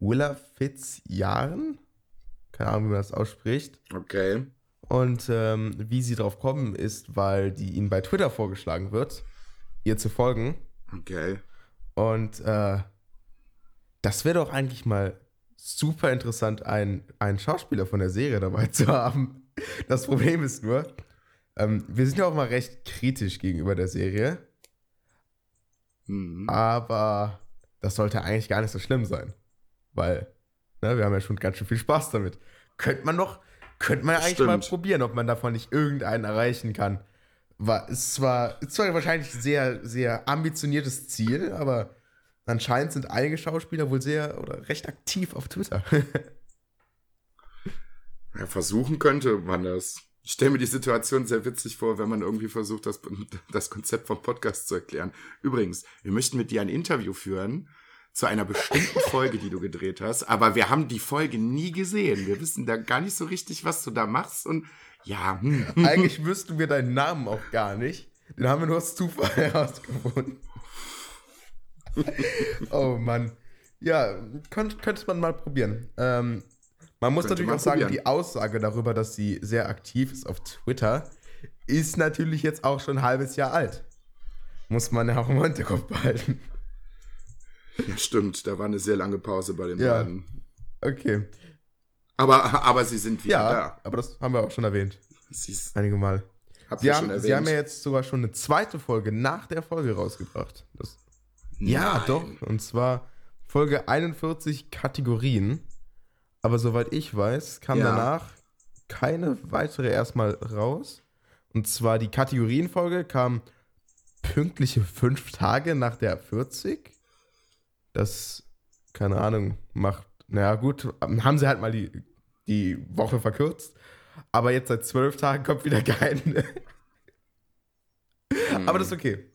Willa Fitzjahren. Keine Ahnung, wie man das ausspricht. Okay. Und ähm, wie sie drauf kommen, ist, weil die ihnen bei Twitter vorgeschlagen wird, ihr zu folgen. Okay. Und äh, das wäre doch eigentlich mal super interessant, einen, einen Schauspieler von der Serie dabei zu haben. Das Problem ist nur, ähm, wir sind ja auch mal recht kritisch gegenüber der Serie. Mhm. Aber das sollte eigentlich gar nicht so schlimm sein. Weil, ne, wir haben ja schon ganz schön viel Spaß damit. Könnte man noch, könnte man ja eigentlich Stimmt. mal probieren, ob man davon nicht irgendeinen erreichen kann. War, ist zwar, ist zwar wahrscheinlich ein sehr, sehr ambitioniertes Ziel, aber Anscheinend sind einige Schauspieler wohl sehr oder recht aktiv auf Twitter. ja, versuchen könnte man das. Ich stelle mir die Situation sehr witzig vor, wenn man irgendwie versucht, das, das Konzept vom Podcast zu erklären. Übrigens, wir möchten mit dir ein Interview führen zu einer bestimmten Folge, die du gedreht hast, aber wir haben die Folge nie gesehen. Wir wissen da gar nicht so richtig, was du da machst und ja. Hm. Eigentlich wüssten wir deinen Namen auch gar nicht. Den haben wir nur aus Zufall herausgefunden. oh Mann. Ja, könnte, könnte man mal probieren. Ähm, man muss könnte natürlich auch sagen, die Aussage darüber, dass sie sehr aktiv ist auf Twitter, ist natürlich jetzt auch schon ein halbes Jahr alt. Muss man ja auch im Hinterkopf behalten. Ja, stimmt, da war eine sehr lange Pause bei den ja. beiden. Okay. Aber, aber sie sind wieder ja, da. aber das haben wir auch schon erwähnt. Einige Mal. Sie haben, sie haben ja jetzt sogar schon eine zweite Folge nach der Folge rausgebracht. Das ja, doch. Und zwar Folge 41 Kategorien. Aber soweit ich weiß, kam ja. danach keine weitere erstmal raus. Und zwar die Kategorienfolge kam pünktliche fünf Tage nach der 40. Das, keine Ahnung, macht, naja, gut, haben sie halt mal die, die Woche verkürzt. Aber jetzt seit zwölf Tagen kommt wieder keine. hm. Aber das ist okay.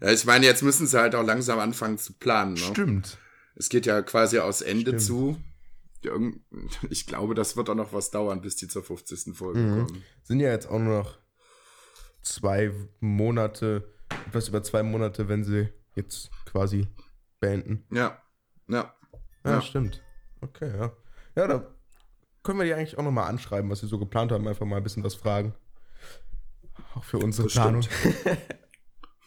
Ja, ich meine, jetzt müssen sie halt auch langsam anfangen zu planen. Ne? Stimmt. Es geht ja quasi aus Ende Stimmt. zu. Ich glaube, das wird auch noch was dauern, bis die zur 50. Folge mhm. kommen. Sind ja jetzt auch nur noch zwei Monate, etwas über zwei Monate, wenn sie jetzt quasi beenden. Ja, ja. Ja, ja. stimmt. Okay, ja. Ja, da können wir die eigentlich auch nochmal anschreiben, was sie so geplant haben, einfach mal ein bisschen was fragen. Auch für unsere Planung.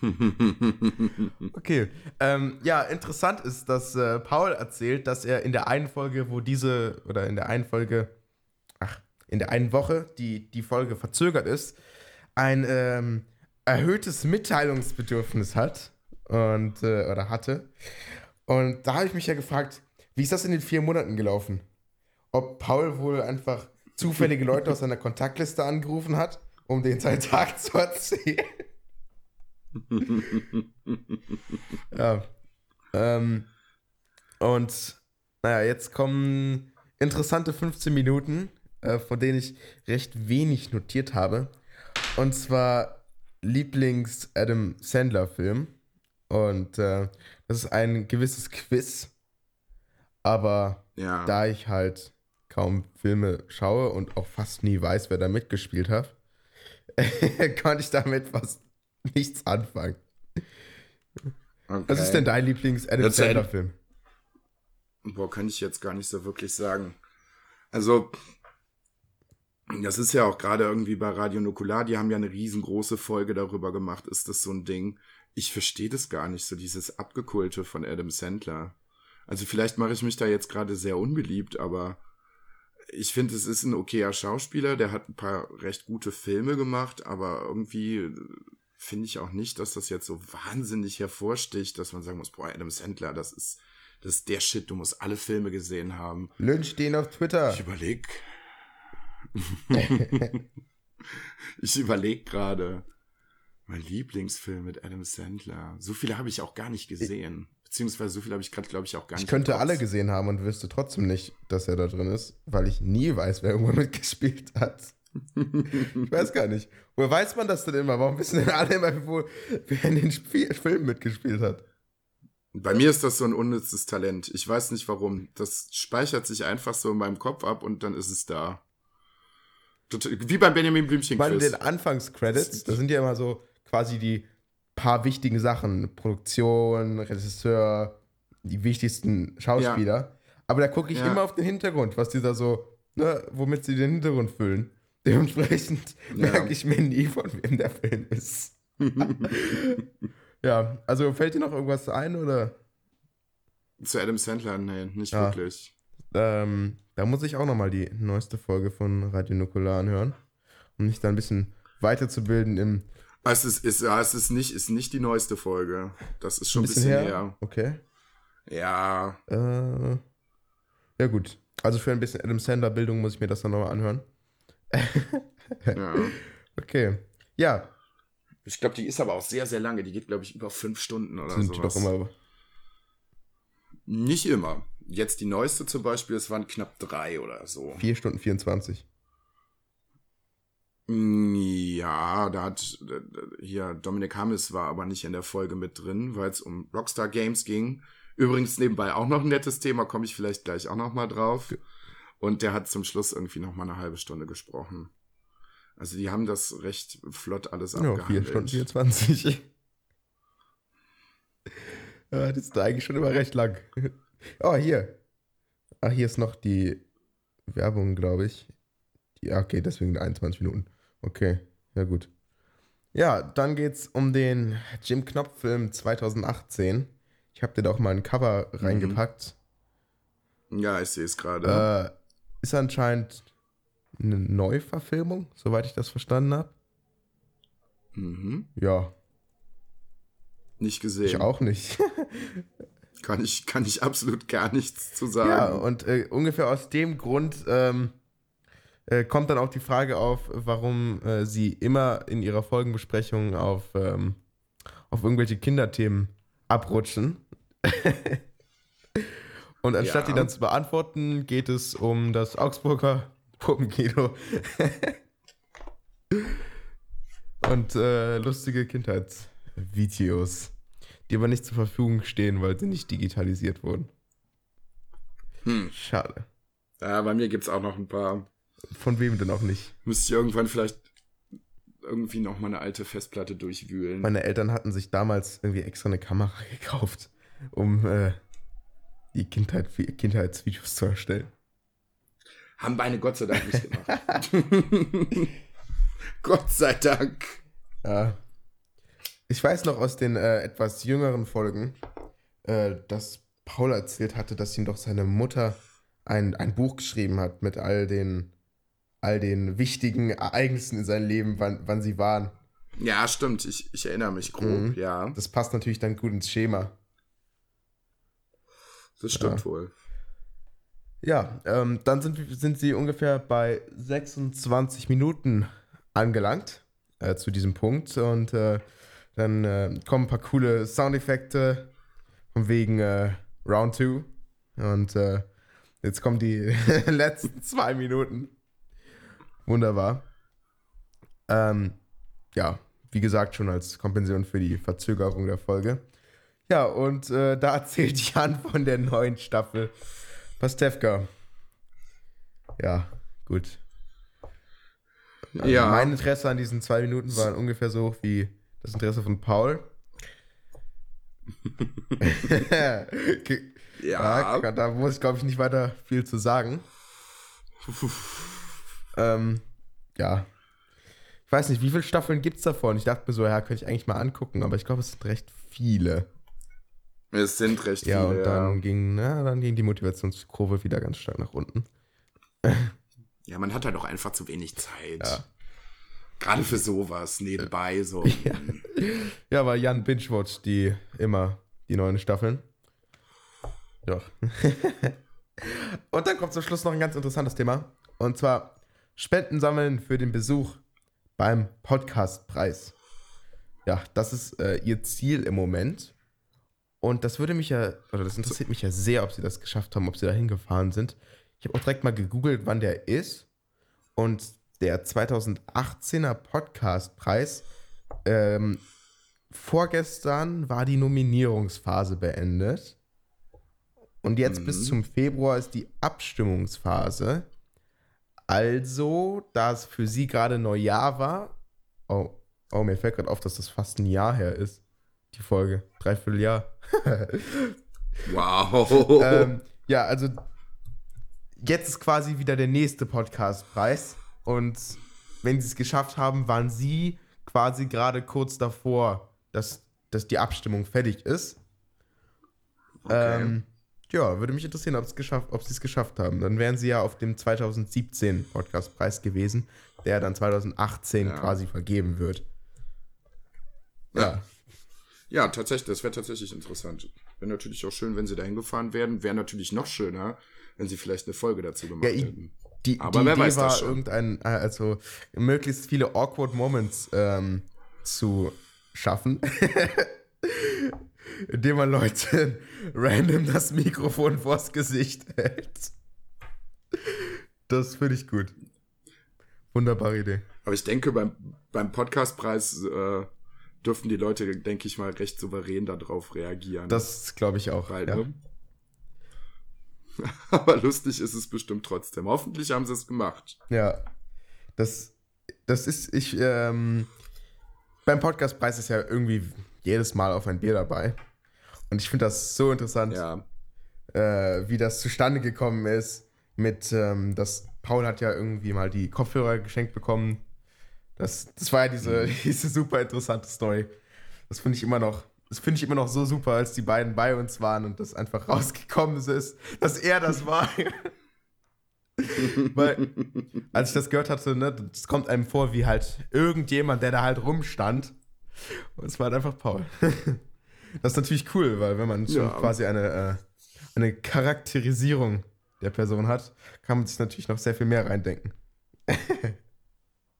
okay. Ähm, ja, interessant ist, dass äh, Paul erzählt, dass er in der einen Folge, wo diese, oder in der einen Folge, ach, in der einen Woche, die die Folge verzögert ist, ein ähm, erhöhtes Mitteilungsbedürfnis hat und äh, oder hatte. Und da habe ich mich ja gefragt, wie ist das in den vier Monaten gelaufen? Ob Paul wohl einfach zufällige Leute aus seiner Kontaktliste angerufen hat, um den seinen Tag zu erzählen. ja. Ähm, und naja, jetzt kommen interessante 15 Minuten, äh, von denen ich recht wenig notiert habe. Und zwar Lieblings-Adam Sandler-Film. Und äh, das ist ein gewisses Quiz. Aber Ja. da ich halt kaum Filme schaue und auch fast nie weiß, wer da mitgespielt hat, konnte ich damit fast nichts anfangen. okay. Was ist denn dein Lieblings-Adam. Sandler-Film? Boah, kann ich jetzt gar nicht so wirklich sagen. Also, das ist ja auch gerade irgendwie bei Radio Nukular, die haben ja eine riesengroße Folge darüber gemacht, ist das so ein Ding. Ich verstehe das gar nicht, so dieses Abgekulte von Adam Sandler. Also vielleicht mache ich mich da jetzt gerade sehr unbeliebt, aber ich finde, es ist ein okayer Schauspieler, der hat ein paar recht gute Filme gemacht, aber irgendwie finde ich auch nicht, dass das jetzt so wahnsinnig hervorsticht, dass man sagen muss, boah, Adam Sandler, das ist, das ist der Shit, du musst alle Filme gesehen haben. Lynch den auf Twitter. Ich überleg. ich überleg gerade. Mein Lieblingsfilm mit Adam Sandler. So viele habe ich auch gar nicht gesehen. Beziehungsweise so viele habe ich gerade, glaube ich, auch gar Ich nicht. könnte im Kopf. alle gesehen haben und wüsste trotzdem nicht, dass er da drin ist, weil ich nie weiß, wer irgendwo mitgespielt hat. Ich weiß gar nicht. Woher weiß man das denn immer? Warum wissen denn alle immer, wo, wer in den Spiel Film mitgespielt hat? Bei mir ist das so ein unnützes Talent. Ich weiß nicht warum. Das speichert sich einfach so in meinem Kopf ab und dann ist es da. Wie beim Benjamin Blümchen Ich Quiz. den Anfangscredits, da sind ja immer so quasi die paar wichtigen Sachen. Produktion, Regisseur, die wichtigsten Schauspieler. Aber da gucke ich Ja. immer auf den Hintergrund, was die da so, ne, womit sie den Hintergrund füllen. Dementsprechend Ja. merke ich mir nie, von wem der Film ist. ja, also fällt dir noch irgendwas ein oder? Zu Adam Sandler, nee, nicht Ja. wirklich. Ähm, da muss ich auch nochmal die neueste Folge von Radio Nukular anhören, um mich da ein bisschen weiterzubilden im Es ist, ist, ja, es ist nicht, ist nicht die neueste Folge. Das ist schon ein bisschen, her. her. Okay. Ja, Äh, ja, gut. Also für ein bisschen Adam Sandler Bildung muss ich mir das dann nochmal anhören. ja. Okay. Ja, Ich glaube, die ist aber auch sehr, sehr lange. Die geht, glaube ich, über fünf Stunden oder sind die sowas. doch immer. Nicht immer. Jetzt die neueste zum Beispiel, es waren knapp drei oder so. 4 Stunden 24. Mm, Ja, da hat äh, hier Dominik Hammes war aber nicht in der Folge mit drin, weil es um Rockstar Games ging. Übrigens nebenbei auch noch ein nettes Thema, komme ich vielleicht gleich auch noch mal drauf. Und der hat zum Schluss irgendwie noch mal eine halbe Stunde gesprochen. Also die haben das recht flott alles Ja, 4 abgehandelt. Stunden 24. ja, das ist eigentlich schon immer recht lang. Oh, hier. Ah, hier ist noch die Werbung, glaube ich. Ah, okay, deswegen 21 Minuten. Okay, ja gut. Ja, dann geht's um den Jim Knopf-Film 2018. Ich habe dir da auch mal ein Cover reingepackt. Ja, ich sehe es gerade. Äh, ist anscheinend eine Neuverfilmung, soweit ich das verstanden habe. mhm. Ja, Nicht gesehen. ich auch nicht. Kann ich, kann ich absolut gar nichts zu sagen. Ja, und äh, ungefähr aus dem Grund ähm, äh, kommt dann auch die Frage auf, warum äh, sie immer in ihrer Folgenbesprechung auf, ähm, auf irgendwelche Kinderthemen abrutschen. und anstatt Ja. die dann zu beantworten, geht es um das Augsburger Puppenkino. und äh, lustige Kindheitsvideos, die aber nicht zur Verfügung stehen, weil sie nicht digitalisiert wurden. Hm. Schade. Ja, bei mir gibt's auch noch ein paar. Von wem denn auch nicht? Müsste ich irgendwann vielleicht irgendwie noch mal eine alte Festplatte durchwühlen. Meine Eltern hatten sich damals irgendwie extra eine Kamera gekauft, um äh, die Kindheit, Kindheitsvideos zu erstellen. Haben beide Gott sei Dank nicht gemacht. Gott sei Dank. Ja. Ich weiß noch aus den äh, etwas jüngeren Folgen, äh, dass Paul erzählt hatte, dass ihm doch seine Mutter ein, ein Buch geschrieben hat mit all den, all den wichtigen Ereignissen in seinem Leben, wann, wann sie waren. Ja, stimmt. Ich, ich erinnere mich grob, Mhm. ja. Das passt natürlich dann gut ins Schema. Das stimmt Ja. wohl. Ja, ähm, dann sind, sind sie ungefähr bei 26 Minuten angelangt äh, zu diesem Punkt und äh, dann äh, kommen ein paar coole Soundeffekte von wegen äh, Round 2 und äh, jetzt kommen die letzten zwei Minuten. Wunderbar. Ähm, ja, wie gesagt, schon als Kompensation für die Verzögerung der Folge. Ja, und äh, da erzählt Jan von der neuen Staffel Pastewka. Ja, gut. Also Ja. Mein Interesse an diesen zwei Minuten war ungefähr so hoch wie das Interesse von Paul. Ja. ja, da muss ich, glaube ich, nicht weiter viel zu sagen. Ähm, ja. Ich weiß nicht, wie viele Staffeln gibt es davon? Ich dachte mir so, ja, könnte ich eigentlich mal angucken, aber ich glaube, es sind recht viele. Es sind recht Ja, viele. und dann ging, na, dann ging die Motivationskurve wieder ganz stark nach unten. ja, man hat halt auch einfach zu wenig Zeit. Ja. Gerade für sowas nebenbei so. Ja. Ja, weil Jan binge-watcht die immer, die neuen Staffeln. Ja. und dann kommt zum Schluss noch ein ganz interessantes Thema. Und zwar Spenden sammeln für den Besuch beim Podcastpreis. Ja, das ist äh, ihr Ziel im Moment. Und das würde mich ja, oder das interessiert mich ja sehr, ob sie das geschafft haben, ob sie da hingefahren sind. Ich habe auch direkt mal gegoogelt, wann der ist. Und der 2018er Podcastpreis, ähm, vorgestern war die Nominierungsphase beendet. Und jetzt Mhm. bis zum Februar ist die Abstimmungsphase. Also, da es für sie gerade Neujahr war, oh, oh mir fällt gerade auf, dass das fast ein Jahr her ist, die Folge. Dreiviertel Jahr. Wow. ähm, ja, also jetzt ist quasi wieder der nächste Podcastpreis. Und wenn sie es geschafft haben, waren sie quasi gerade kurz davor, dass, dass die Abstimmung fertig ist. Okay. Ähm, ja, würde mich interessieren, ob, sie es geschafft haben. Dann wären sie ja auf dem 2017 Podcastpreis gewesen, der dann 2018 Ja. quasi vergeben wird. Ja. Ja, tatsächlich, das wäre tatsächlich interessant. Wäre natürlich auch schön, wenn sie dahin gefahren wären. Wäre natürlich noch schöner, wenn sie vielleicht eine Folge dazu gemacht Ja, ich- hätten. Die, Aber die wer Idee weiß das war irgendein, äh, also möglichst viele awkward Moments ähm, zu schaffen, indem man Leute random das Mikrofon vors Gesicht hält. Das finde ich gut. Wunderbare Idee. Aber ich denke, beim, beim Podcastpreis äh, dürften die Leute, denke ich mal, recht souverän darauf reagieren. Das glaube ich auch. Halt, ja. ne? Aber lustig ist es bestimmt trotzdem. Hoffentlich haben sie es gemacht. Ja, das, das ist, ich, ähm, beim Podcastpreis ist ja irgendwie jedes Mal auf ein Bier dabei. Und ich finde das so interessant, Ja. äh, wie das zustande gekommen ist. Mit, ähm, dass Paul hat ja irgendwie mal die Kopfhörer geschenkt bekommen. Das, das war ja diese, diese super interessante Story. Das finde ich immer noch, das finde ich immer noch so super, als die beiden bei uns waren und das einfach rausgekommen ist, dass er das war. Weil, als ich das gehört hatte, ne, das kommt einem vor wie halt irgendjemand, der da halt rumstand. Und es war halt einfach Paul. Das ist natürlich cool, weil wenn man schon Ja. quasi eine, äh, eine Charakterisierung der Person hat, kann man sich natürlich noch sehr viel mehr reindenken.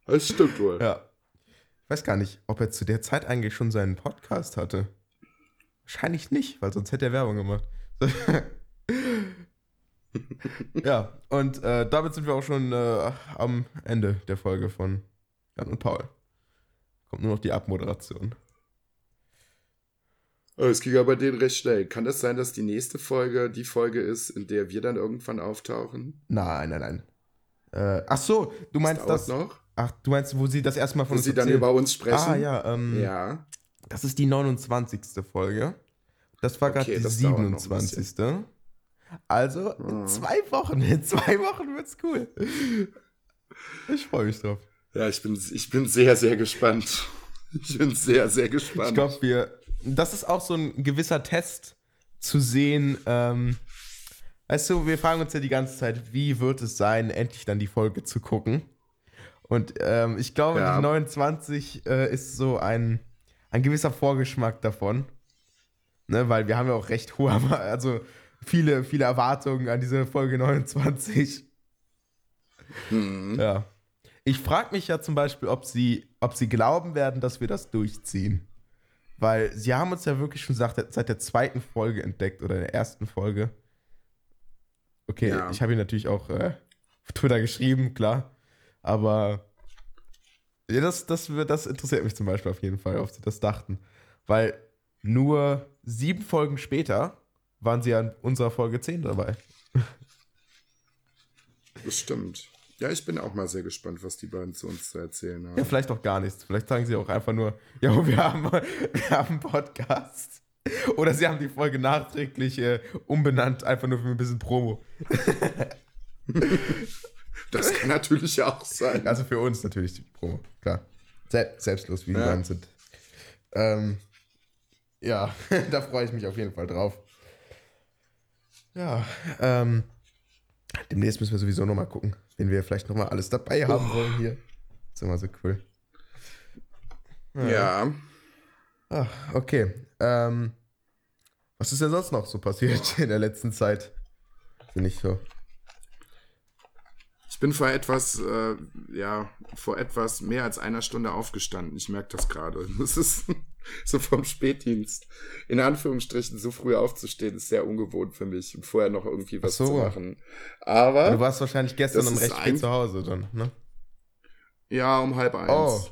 Das stimmt wohl. Ja. Ich weiß gar nicht, ob er zu der Zeit eigentlich schon seinen Podcast hatte. Wahrscheinlich nicht, weil sonst hätte er Werbung gemacht. ja, und äh, damit sind wir auch schon äh, am Ende der Folge von Jan und Paul. Kommt nur noch die Abmoderation. Oh, Es ging aber denen recht schnell. Kann das sein, dass die nächste Folge die Folge ist, in der wir dann irgendwann auftauchen? Nein, nein, nein. Äh, ach so, du meinst das? noch? Ach, du meinst, wo sie das erstmal von Wo uns sie dann erzählen? über uns sprechen? Ah ja, ähm, Ja. Das ist die 29. Folge. Das war gerade Okay, die noch ein 27. Also in zwei Wochen, in zwei Wochen wird's cool. Ich freue mich drauf. Ja, ich bin, ich bin sehr, sehr gespannt. Ich bin sehr, sehr gespannt. Ich glaube, wir. Das ist auch so ein gewisser Test zu sehen. Ähm, weißt du, wir fragen uns ja die ganze Zeit, wie wird es sein, endlich dann die Folge zu gucken. Und ähm, ich glaube, Ja. die 29 äh, ist so ein, ein gewisser Vorgeschmack davon. Ne, weil wir haben ja auch recht hohe, also viele, viele Erwartungen an diese Folge 29. Hm. Ja. Ich frage mich ja zum Beispiel, ob sie, ob sie glauben werden, dass wir das durchziehen. Weil sie haben uns ja wirklich schon seit, seit der zweiten Folge entdeckt oder der ersten Folge. Okay, Ja. ich habe ihn natürlich auch äh, auf Twitter geschrieben, klar. Aber ja, das, das, das interessiert mich zum Beispiel auf jeden Fall, ob sie das dachten. Weil nur sieben Folgen später waren sie an unserer Folge 10 dabei. Das stimmt. Ja, ich bin auch mal sehr gespannt, was die beiden zu uns zu erzählen haben. Ja, vielleicht auch gar nichts. Vielleicht sagen sie auch einfach nur, ja, wir haben, wir haben einen Podcast. Oder sie haben die Folge nachträglich äh, umbenannt, einfach nur für ein bisschen Promo. Das kann natürlich auch sein. Also für uns natürlich die Promo, klar. Se selbstlos, wie die Ja. beiden sind. Ähm, ja, da freue ich mich auf jeden Fall drauf. Ja, ähm, demnächst müssen wir sowieso nochmal gucken, wen wir vielleicht nochmal alles dabei haben wollen hier. ist immer so cool. ja. Ach, okay. Ähm, was ist denn sonst noch so passiert in der letzten Zeit? Bin ich so. Ich bin vor etwas, äh, ja, vor etwas mehr als einer Stunde aufgestanden. Ich merke das gerade. Das ist so vom Spätdienst. In Anführungsstrichen, so früh aufzustehen, ist sehr ungewohnt für mich und vorher noch irgendwie was so. zu machen. Aber, Du warst wahrscheinlich gestern um recht spät zu Hause dann, ne? ja, um halb eins. Oh.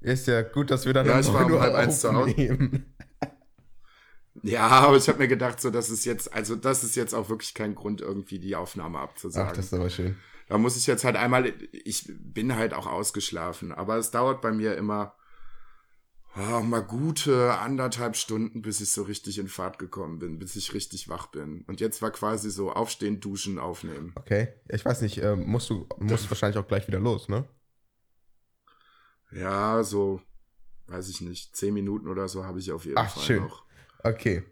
Ist ja gut, dass wir dann Ja, um ich war 9 um halb eins zu Hause. Ja, aber ich habe mir gedacht, so, das ist jetzt, also das ist jetzt auch wirklich kein Grund, irgendwie die Aufnahme abzusagen. Ach, das ist aber schön. Da muss ich jetzt halt einmal, ich bin halt auch ausgeschlafen, aber es dauert bei mir immer oh, mal gute anderthalb Stunden, bis ich so richtig in Fahrt gekommen bin, bis ich richtig wach bin. Und jetzt war quasi so aufstehen, duschen, aufnehmen. Okay. Ich weiß nicht, ähm, musst du musst wahrscheinlich auch gleich wieder los, ne? Ja, so, weiß ich nicht, zehn Minuten oder so habe ich auf jeden Ach, Fall schön. noch. Okay.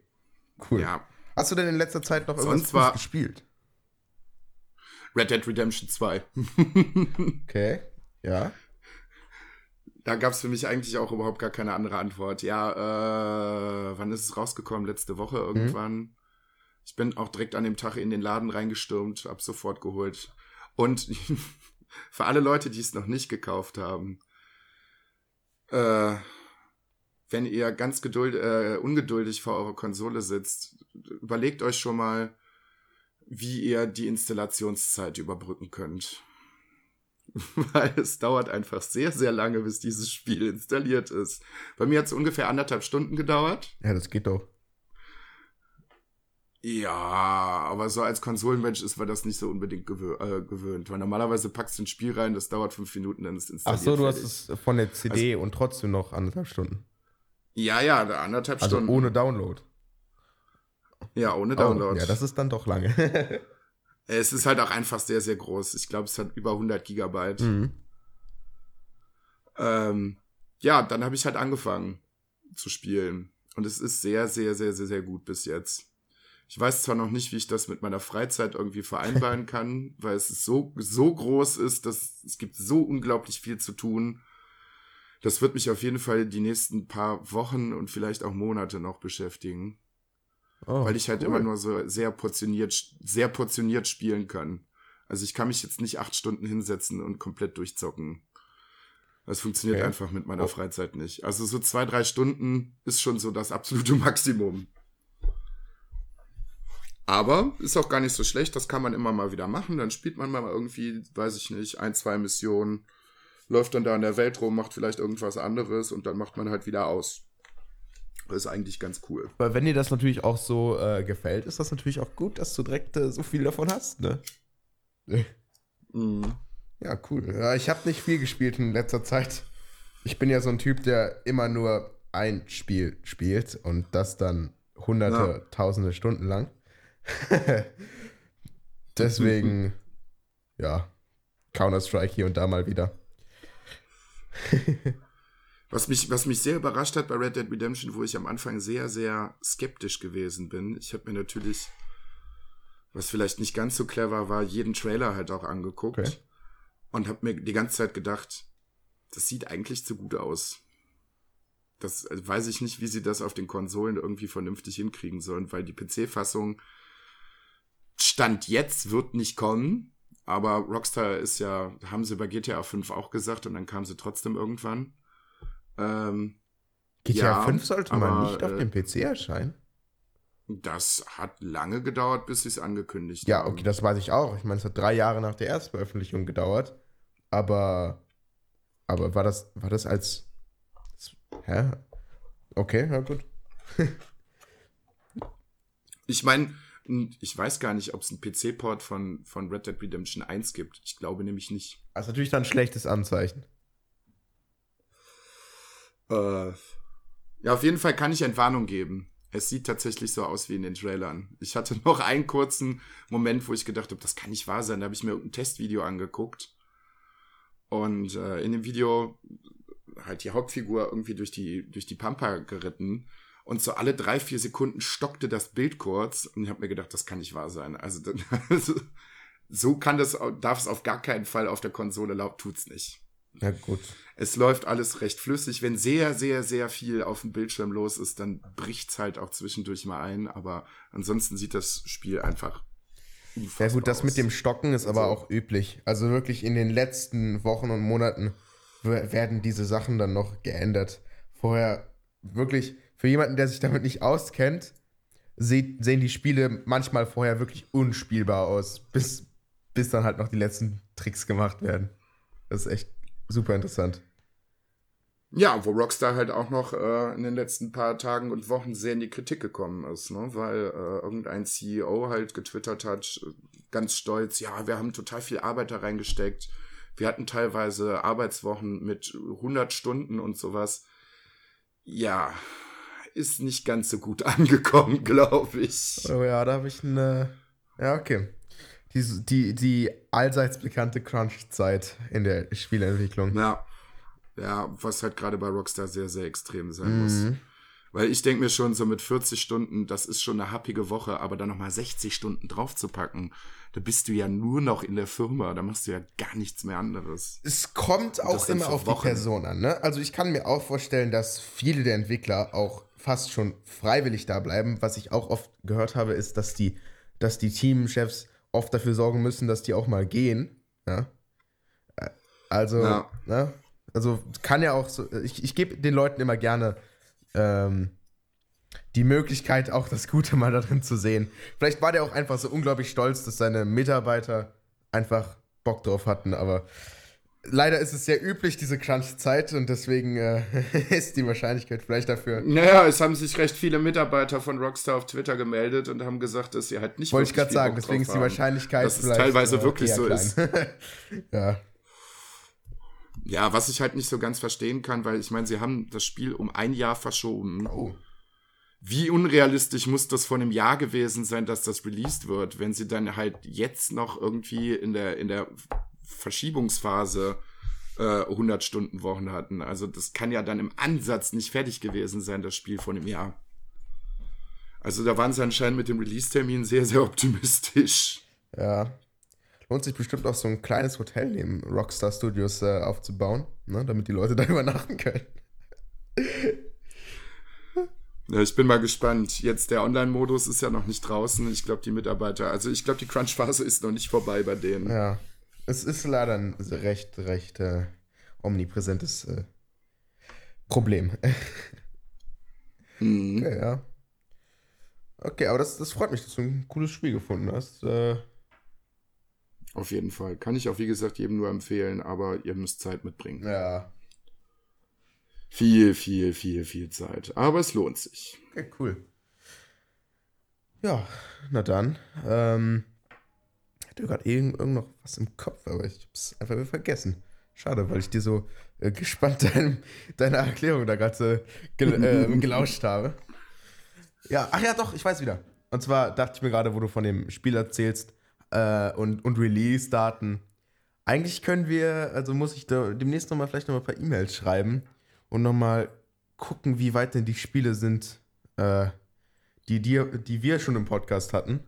Cool. Ja. Hast du denn in letzter Zeit noch irgendwas war- gespielt? Red Dead Redemption 2. Okay. Ja. Da gab es für mich eigentlich auch überhaupt gar keine andere Antwort. Ja, äh, wann ist es rausgekommen? Letzte Woche irgendwann. Ich bin auch direkt an dem Tag in den Laden reingestürmt, hab sofort geholt. Und für alle Leute, die es noch nicht gekauft haben, äh, wenn ihr ganz geduld, äh, ungeduldig vor eurer Konsole sitzt, überlegt euch schon mal, wie ihr die Installationszeit überbrücken könnt. Weil es dauert einfach sehr, sehr lange, bis dieses Spiel installiert ist. Bei mir hat es ungefähr anderthalb Stunden gedauert. Ja, das geht doch. Ja, aber so als Konsolenmensch ist man das nicht so unbedingt gewö äh, gewöhnt. Weil normalerweise packst du ein Spiel rein, das dauert fünf Minuten, dann ist es Ach installiert. so, du hast es von der CD und trotzdem noch anderthalb Stunden. Ja, ja, anderthalb Also Stunden. ohne Download. Ja, ohne Download. Oh, ja, das ist dann doch lange. es ist halt auch einfach sehr, sehr groß. Ich glaube, es hat über 100 Gigabyte. mhm. Ähm, ja, dann habe ich halt angefangen zu spielen. Und es ist sehr, sehr, sehr, sehr, sehr gut bis jetzt. Ich weiß zwar noch nicht, wie ich das mit meiner Freizeit irgendwie vereinbaren kann, weil es so, so groß ist, dass es gibt so unglaublich viel zu tun. Das wird mich auf jeden Fall die nächsten paar Wochen und vielleicht auch Monate noch beschäftigen, oh, weil ich halt cool. immer nur so sehr portioniert, sehr portioniert spielen kann. Also ich kann mich jetzt nicht acht Stunden hinsetzen und komplett durchzocken. Das funktioniert Okay. einfach mit meiner Oh. Freizeit nicht. Also so zwei, drei Stunden ist schon so das absolute Maximum. Aber ist auch gar nicht so schlecht, das kann man immer mal wieder machen. Dann spielt man mal irgendwie, weiß ich nicht, ein, zwei Missionen, läuft dann da in der Welt rum, macht vielleicht irgendwas anderes und dann macht man halt wieder aus. Ist eigentlich ganz cool. Weil wenn dir das natürlich auch so äh, gefällt, ist das natürlich auch gut, dass du direkt äh, so viel davon hast, ne? Mhm. Ja, cool. Ja, ich habe nicht viel gespielt in letzter Zeit. Ich bin ja so ein Typ, der immer nur ein Spiel spielt und das dann hunderte, Ja. tausende Stunden lang. Deswegen, ja, Counter-Strike hier und da mal wieder. Was mich, was mich sehr überrascht hat bei Red Dead Redemption, wo ich am Anfang sehr, sehr skeptisch gewesen bin. Ich habe mir natürlich, was vielleicht nicht ganz so clever war, jeden Trailer halt auch angeguckt Okay. und habe mir die ganze Zeit gedacht, das sieht eigentlich zu gut aus. Das also weiß ich nicht, wie sie das auf den Konsolen irgendwie vernünftig hinkriegen sollen, weil die PC-Fassung Stand jetzt wird nicht kommen. Aber Rockstar ist ja, haben sie bei GTA 5 auch gesagt und dann kam sie trotzdem irgendwann. Ähm, GTA Ja, 5 sollte mal aber, nicht auf äh, dem PC erscheinen. das hat lange gedauert, bis sie es angekündigt Ja, haben. okay, das weiß ich auch. Ich meine, es hat drei Jahre nach der Erstveröffentlichung gedauert. Aber, aber war das, war das als, hä? Okay, na gut. Ich meine, ich weiß gar nicht, ob es einen PC-Port von, von Red Dead Redemption 1 gibt. Ich glaube nämlich nicht. Das ist natürlich dann ein schlechtes Anzeichen. Äh, ja, auf jeden Fall kann ich Entwarnung geben. Es sieht tatsächlich so aus wie in den Trailern. Ich hatte noch einen kurzen Moment, wo ich gedacht habe, das kann nicht wahr sein. Da habe ich mir ein Testvideo angeguckt. Und äh, in dem Video halt die Hauptfigur irgendwie durch die, durch die Pampa geritten. Und so alle drei, vier Sekunden stockte das Bild kurz. Und ich habe mir gedacht, das kann nicht wahr sein. Also, also so kann das, darf es auf gar keinen Fall auf der Konsole laut, tut's nicht. Na gut. Es läuft alles recht flüssig. Wenn sehr, sehr, sehr viel auf dem Bildschirm los ist, dann bricht's halt auch zwischendurch mal ein. Aber ansonsten sieht das Spiel einfach. Ja gut, das aus. mit dem Stocken ist aber Also- auch üblich. Also wirklich in den letzten Wochen und Monaten werden diese Sachen dann noch geändert. Vorher wirklich, für jemanden, der sich damit nicht auskennt, sehen die Spiele manchmal vorher wirklich unspielbar aus, bis, bis dann halt noch die letzten Tricks gemacht werden. Das ist echt super interessant. Ja, wo Rockstar halt auch noch äh, in den letzten paar Tagen und Wochen sehr in die Kritik gekommen ist, ne? weil äh, irgendein CEO halt getwittert hat, äh, ganz stolz, ja, wir haben total viel Arbeit da reingesteckt. Wir hatten teilweise Arbeitswochen mit 100 Stunden und sowas. Ja, ist nicht ganz so gut angekommen, glaube ich. Oh ja, da habe ich eine. Ja, okay. Die, die, die allseits bekannte Crunch-Zeit in der Spieleentwicklung. Ja, ja, was halt gerade bei Rockstar sehr, sehr extrem sein muss. Mhm. Weil ich denke mir schon, so mit 40 Stunden, das ist schon eine happige Woche, aber dann nochmal 60 Stunden draufzupacken, da bist du ja nur noch in der Firma, da machst du ja gar nichts mehr anderes. Es kommt auch immer auf Wochen. die Person an. Ne? Also ich kann mir auch vorstellen, dass viele der Entwickler auch fast schon freiwillig da bleiben. Was ich auch oft gehört habe, ist, dass die, dass die Teamchefs oft dafür sorgen müssen, dass die auch mal gehen. Ja? Äh, Also, Ja. ne? also kann ja auch so. Ich, ich gebe den Leuten immer gerne ähm, die Möglichkeit, auch das Gute mal darin zu sehen. Vielleicht war der auch einfach so unglaublich stolz, dass seine Mitarbeiter einfach Bock drauf hatten, aber leider ist es sehr üblich, diese Crunch-Zeit, und deswegen äh, ist die Wahrscheinlichkeit vielleicht dafür. Naja, es haben sich recht viele Mitarbeiter von Rockstar auf Twitter gemeldet und haben gesagt, dass sie halt nicht Wollte ich wirklich gerade sagen, Bock deswegen ist die. Wahrscheinlichkeit Dass es teilweise wirklich eher so klein. ist. ja. Ja, was ich halt nicht so ganz verstehen kann, weil ich meine, sie haben das Spiel um ein Jahr verschoben. Oh. Wie unrealistisch muss das vor einem Jahr gewesen sein, dass das released wird, wenn sie dann halt jetzt noch irgendwie in der, in der Verschiebungsphase äh, 100 Stunden Wochen hatten. Also das kann ja dann im Ansatz nicht fertig gewesen sein, das Spiel vor einem Jahr. Also da waren sie anscheinend mit dem Release-Termin sehr, sehr optimistisch. Ja. Lohnt sich bestimmt auch so ein kleines Hotel neben Rockstar Studios äh, aufzubauen, ne, damit die Leute da übernachten können. Ja, ich bin mal gespannt. Jetzt der Online-Modus ist ja noch nicht draußen. Ich glaube, die Mitarbeiter, also ich glaube, die Crunch-Phase ist noch nicht vorbei bei denen. Ja. Es ist leider ein recht, recht äh, omnipräsentes äh, Problem. Mhm. Okay, ja. Okay, aber das, das freut mich, dass du ein cooles Spiel gefunden hast. Äh, Auf jeden Fall. Kann ich auch, wie gesagt, jedem nur empfehlen, aber ihr müsst Zeit mitbringen. ja. Viel, viel, viel, viel Zeit. Aber es lohnt sich. Okay, cool. Ja, na dann. Ähm, hatte gerade irgend, irgend noch was im Kopf, aber ich hab's einfach wieder vergessen. Schade, weil ich dir so äh, gespannt dein, deine Erklärung da gerade äh, gel, äh, gelauscht habe. Ja, ach ja, doch, ich weiß wieder. und zwar dachte ich mir gerade, wo du von dem Spiel erzählst äh, und, und Release-Daten. Eigentlich können wir, also muss ich da demnächst nochmal vielleicht nochmal ein paar E-Mails schreiben und nochmal gucken, wie weit denn die Spiele sind, äh, die, die, die wir schon im Podcast hatten.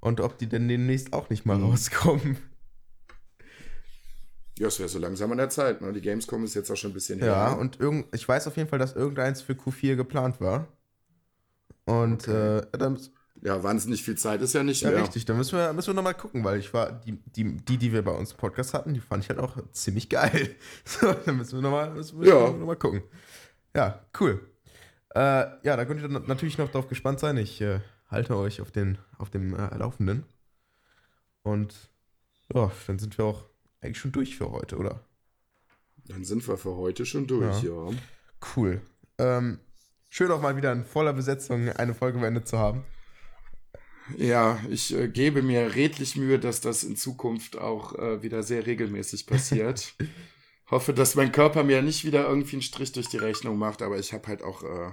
Und ob die denn demnächst auch nicht mal Mhm. rauskommen. Ja, es wäre so langsam an der Zeit. Ne? Die Gamescom ist jetzt auch schon ein bisschen Ja, her. und irgend, ich weiß auf jeden Fall, dass irgendeins für Q4 geplant war. Und Okay. äh, dann, Ja, wahnsinnig viel Zeit ist ja nicht ja, mehr. richtig, da müssen wir, müssen wir nochmal gucken, weil ich war, die, die, die, die wir bei uns im Podcast hatten, die fand ich halt auch ziemlich geil. So, dann müssen wir nochmal müssen wir Ja. noch mal gucken. Ja, cool. Äh, ja, da könnt ihr natürlich noch drauf gespannt sein. Ich äh, halte euch auf, den, auf dem äh, Laufenden. Und ja, dann sind wir auch eigentlich schon durch für heute, oder? Dann sind wir für heute schon durch, ja. Cool. Ähm, schön auch mal wieder in voller Besetzung eine Folge beendet zu haben. Ja, ich äh, gebe mir redlich Mühe, dass das in Zukunft auch äh, wieder sehr regelmäßig passiert. Hoffe, dass mein Körper mir nicht wieder irgendwie einen Strich durch die Rechnung macht, aber ich habe halt auch äh,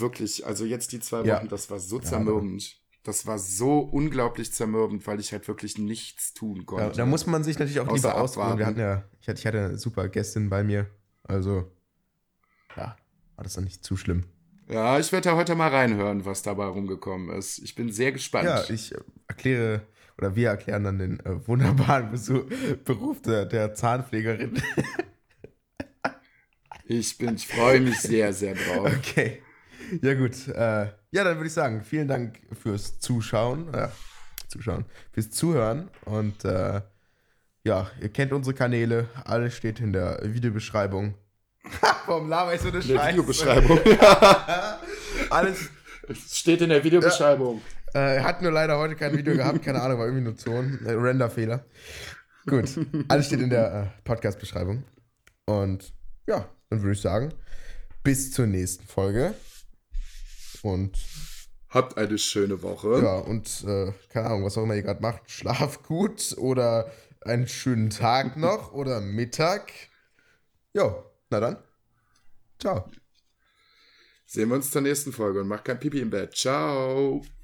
wirklich, also jetzt die zwei Wochen, Ja. das war so Ja, zermürbend. Das war so unglaublich zermürbend, weil ich halt wirklich nichts tun Da, konnte. da muss man sich natürlich auch Außer lieber ausruhen. Wir hatten ja, ich hatte, ich hatte eine super Gästin bei mir. Also, ja, war das dann nicht zu schlimm. ja, ich werde ja heute mal reinhören, was dabei rumgekommen ist. Ich bin sehr gespannt. Ja, ich äh, erkläre, oder wir erklären dann den äh, wunderbaren Besuch, Beruf der, der Zahnpflegerin. ich bin, ich freue mich sehr, sehr drauf. Okay. Ja, gut. Äh, ja, dann würde ich sagen, vielen Dank fürs Zuschauen. Äh, Zuschauen, fürs Zuhören. Und äh, ja, ihr kennt unsere Kanäle. Alles steht in der Videobeschreibung. Warum laber ich so eine In der Scheiße? Videobeschreibung. Alles. Es steht in der Videobeschreibung. Äh, hat nur leider heute kein Video gehabt. Keine Ahnung, war irgendwie nur Ton. Äh, Render-Fehler. Gut. Alles steht in der äh, Podcast-Beschreibung. Und ja, dann würde ich sagen, bis zur nächsten Folge. Und Habt eine schöne Woche. Ja, und äh, keine Ahnung, was auch immer ihr gerade macht. Schlaf gut oder einen schönen Tag noch oder Mittag. Jo, na dann. Ciao. Sehen wir uns zur nächsten Folge und macht kein Pipi im Bett. Ciao.